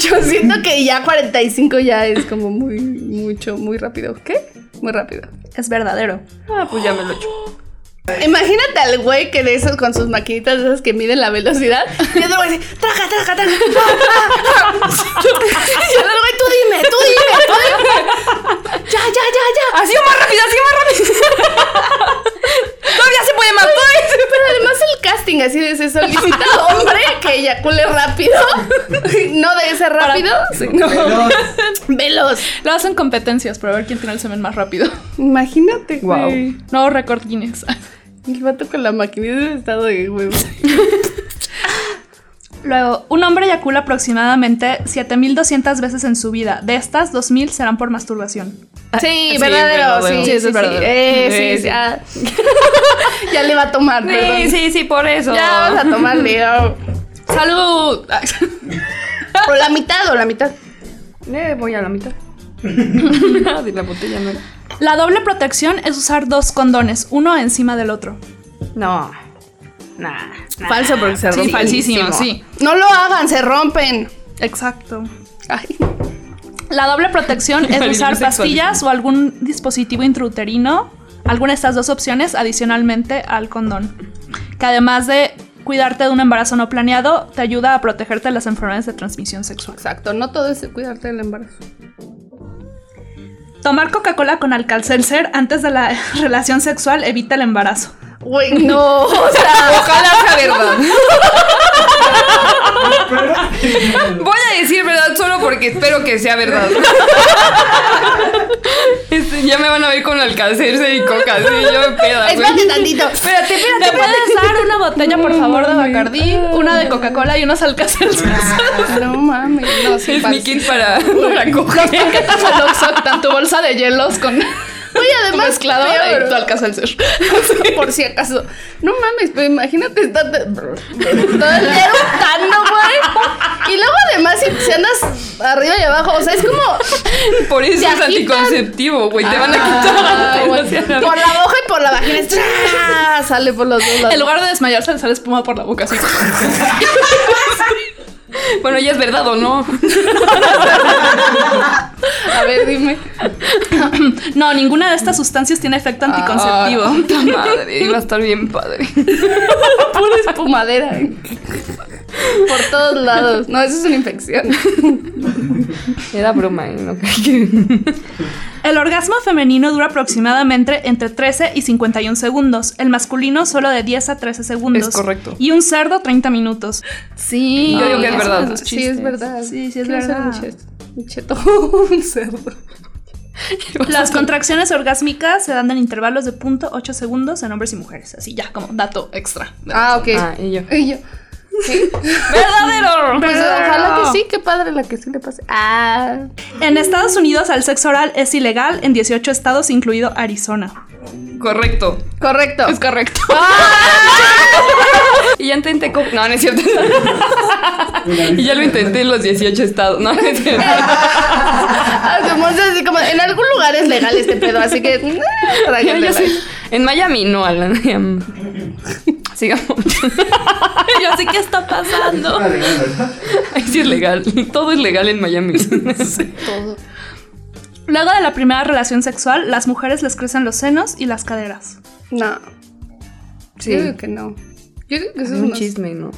Speaker 1: yo siento que ya 45 ya es como muy, mucho, muy rápido. ¿Qué? Muy rápido.
Speaker 4: Es verdadero.
Speaker 2: Ah, pues ya me lo echo.
Speaker 1: Imagínate al güey que de esos con sus maquinitas de esas que miden la velocidad. Y otro güey dice, traga, traga, traga. y el otro güey, tú dime, tú dime, tú dime. Ya, ya, ya, ya.
Speaker 2: ¡Ha sido más rápido, ha sido más rápido! ¡Todavía se puede más! ¡Todavía
Speaker 1: Pero además el casting así de se solicita hombre que eyacule rápido. No ese rápido, sino
Speaker 5: Veloz.
Speaker 1: veloz.
Speaker 7: Lo hacen competencias para ver quién tiene el semen más rápido.
Speaker 1: Imagínate,
Speaker 2: Guau.
Speaker 1: güey.
Speaker 7: Nuevo récord Guinness.
Speaker 1: El vato con la maquinita de estado de huevo.
Speaker 4: Luego, un hombre eyacula aproximadamente 7200 veces en su vida. De estas, 2000 serán por masturbación.
Speaker 1: Sí,
Speaker 2: Sí,
Speaker 1: verdadero, sí,
Speaker 7: Sí,
Speaker 1: sí,
Speaker 7: eso es
Speaker 1: sí.
Speaker 7: verdadero.
Speaker 1: Eh,
Speaker 2: Sí,
Speaker 1: sí,
Speaker 2: sí.
Speaker 1: ya. ya le va a tomar,
Speaker 2: Sí,
Speaker 1: perdón.
Speaker 2: sí, sí, por eso.
Speaker 1: Ya vamos a tomarle. oh.
Speaker 7: ¡Salud!
Speaker 1: O la mitad, o la mitad.
Speaker 2: Eh, voy a la mitad. de la botella no era.
Speaker 4: La doble protección es usar dos condones, uno encima del otro.
Speaker 2: No. Nah. nah.
Speaker 1: Falso porque se
Speaker 7: Sí,
Speaker 1: rompe.
Speaker 7: falsísimo, sí.
Speaker 1: No lo hagan, se rompen.
Speaker 4: Exacto.
Speaker 1: Ay.
Speaker 4: La doble protección es usar pastillas o algún dispositivo intrauterino, alguna de estas dos opciones adicionalmente al condón, que además de cuidarte de un embarazo no planeado, te ayuda a protegerte de las enfermedades de transmisión sexual.
Speaker 1: Exacto, no todo es cuidarte del embarazo.
Speaker 4: Tomar Coca-Cola con alcalcelser antes de la relación sexual evita el embarazo.
Speaker 1: Güey, no. O sea,
Speaker 2: Ojalá sea verdad. Voy a decir verdad solo porque espero que sea verdad. Este, ya me van a ver con alcacerse y coca, sí, yo me peda,
Speaker 1: espérate tantito.
Speaker 2: Espérate,
Speaker 4: ¿Me
Speaker 2: espérate.
Speaker 4: puedes dar una botella, por favor, de
Speaker 7: Bacardí, una de Coca-Cola y unos alcacelses.
Speaker 1: No mames, no, sí,
Speaker 2: Es mi kit para, para coger.
Speaker 7: paquetes al Oxxo, tan tu bolsa de hielos con
Speaker 1: Oye, además,
Speaker 7: mezclador
Speaker 1: peor.
Speaker 7: y tu alcacelser.
Speaker 1: por si acaso. No mames, pero imagínate estar todo el día eructando, güey. Y luego además si, si andas arriba y abajo, o sea, es como
Speaker 2: Por eso es anticonceptivo, güey. Te van a
Speaker 1: Ah,
Speaker 2: quitar. sea,
Speaker 1: por la boca y por la vagina. Sale por los dos lados.
Speaker 7: En lugar de desmayarse, le sale espuma por la boca así.
Speaker 2: Bueno, ya es verdad o no.
Speaker 1: A ver, dime.
Speaker 4: No, ninguna de estas sustancias tiene efecto anticonceptivo.
Speaker 2: Ah, puta madre, iba a estar bien padre.
Speaker 1: Pura espumadera. Por todos lados. No, eso es una infección.
Speaker 2: Era broma, ¿eh? No que...
Speaker 4: El orgasmo femenino dura aproximadamente entre 13 y 51 segundos. El masculino solo de 10 a 13 segundos.
Speaker 2: Es correcto.
Speaker 4: Y un cerdo 30 minutos. Sí,
Speaker 2: Yo digo que es verdad.
Speaker 1: Sí, es verdad.
Speaker 4: Sí, sí es verdad.
Speaker 1: Un cheto. Un cheto. Un cerdo.
Speaker 4: Las contracciones orgásmicas se dan en intervalos de 0.8 segundos en hombres y mujeres. Así ya, como dato extra.
Speaker 1: Ah, ok.
Speaker 2: Ah, y yo.
Speaker 1: Y yo. ¿Sí?
Speaker 4: ¡Verdadero!
Speaker 1: Pues ojalá que sí, qué padre la que sí le pase. Ah.
Speaker 4: En Estados Unidos, el sexo oral es ilegal en 18 estados, incluido Arizona.
Speaker 2: Correcto.
Speaker 1: Correcto.
Speaker 4: Es correcto.
Speaker 2: Y ya intenté... No, no es cierto. y ya lo intenté en los 18 estados. No, no es cierto.
Speaker 1: Así como, en algún lugar es legal este pedo, así que. tráiganle.
Speaker 2: En Miami no, Alan. Sigamos.
Speaker 4: Yo así, ¿qué está pasando?
Speaker 2: Ahí sí es legal. Todo es legal en Miami.
Speaker 1: Todo.
Speaker 4: Luego de la primera relación sexual, las mujeres les crecen los senos y las caderas.
Speaker 1: No.
Speaker 2: Sí.
Speaker 1: Yo digo que no. Yo digo que eso
Speaker 2: Es
Speaker 1: es
Speaker 2: un
Speaker 1: unos-
Speaker 2: chisme, ¿no?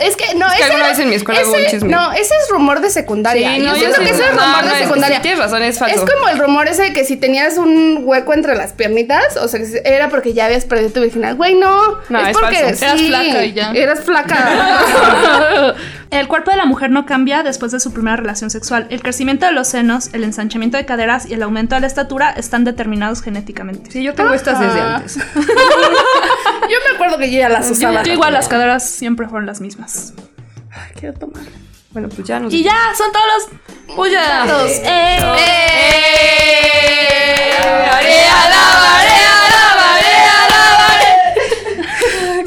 Speaker 1: Es que no,
Speaker 2: que
Speaker 1: ese
Speaker 2: alguna
Speaker 1: era-
Speaker 2: vez en mi escuela hubo un
Speaker 1: ese-
Speaker 2: chisme.
Speaker 1: No, ese es rumor de secundaria.
Speaker 2: Sí, no,
Speaker 1: yo siento que ese es rumor
Speaker 2: no,
Speaker 1: de
Speaker 2: es-
Speaker 1: secundaria.
Speaker 2: sí, tienes razón, es falso.
Speaker 1: Es como el rumor ese de que si tenías un hueco entre las piernitas, o sea, era porque ya habías perdido tu virginidad. Güey, no.
Speaker 2: No, es
Speaker 1: porque
Speaker 2: falso.
Speaker 4: Eras flaca y ya.
Speaker 1: Eras flaca.
Speaker 4: El cuerpo de la mujer no cambia después de su primera relación sexual. El crecimiento de los senos, el ensanchamiento de caderas y el aumento de la estatura están determinados genéticamente.
Speaker 2: Sí, yo tengo estas desde antes.
Speaker 1: yo me acuerdo que yo ya las usaba.
Speaker 4: yo igual las caderas siempre fueron las mismas.
Speaker 1: Ay, quiero tomar.
Speaker 2: Bueno, pues ya nos...
Speaker 4: Y ya, son todos los...
Speaker 2: Pues ya.
Speaker 1: Todos.
Speaker 4: ¡Eh!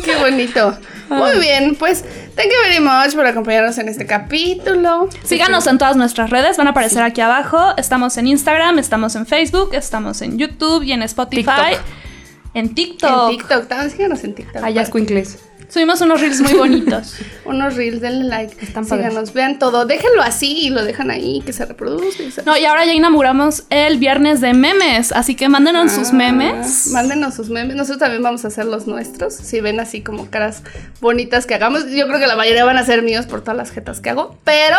Speaker 1: Qué bonito. Muy bien, pues thank you very much por acompañarnos en este capítulo.
Speaker 4: Síganos en todas nuestras redes, van a aparecer aquí abajo. Estamos en Instagram, estamos en Facebook, estamos en YouTube y en Spotify.
Speaker 2: TikTok.
Speaker 4: En TikTok.
Speaker 1: En TikTok, también síganos en TikTok.
Speaker 2: Allá es Quincles.
Speaker 4: Subimos unos reels muy bonitos.
Speaker 1: Unos reels, denle like.
Speaker 2: Están
Speaker 1: síganos, vean todo. Déjenlo así y lo dejan ahí, que se reproduzca. y se-
Speaker 4: No, y ahora ya inauguramos el viernes de memes, así que mándenos sus
Speaker 1: Ah,
Speaker 4: memes.
Speaker 1: Mándenos sus memes. Nosotros también vamos a hacer los nuestros. Si ven así como caras bonitas que hagamos. Yo creo que la mayoría van a ser míos por todas las jetas que hago. Pero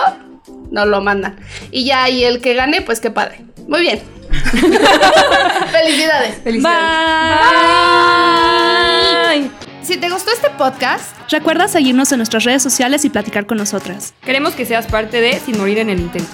Speaker 1: nos lo mandan. Y ya, y el que gane, pues qué padre. Muy bien. Felicidades.
Speaker 4: Bye.
Speaker 1: Si te gustó este podcast,
Speaker 4: Recuerda seguirnos en nuestras redes sociales y platicar con nosotras.
Speaker 2: Queremos que seas parte de Sin Morir en el Intento.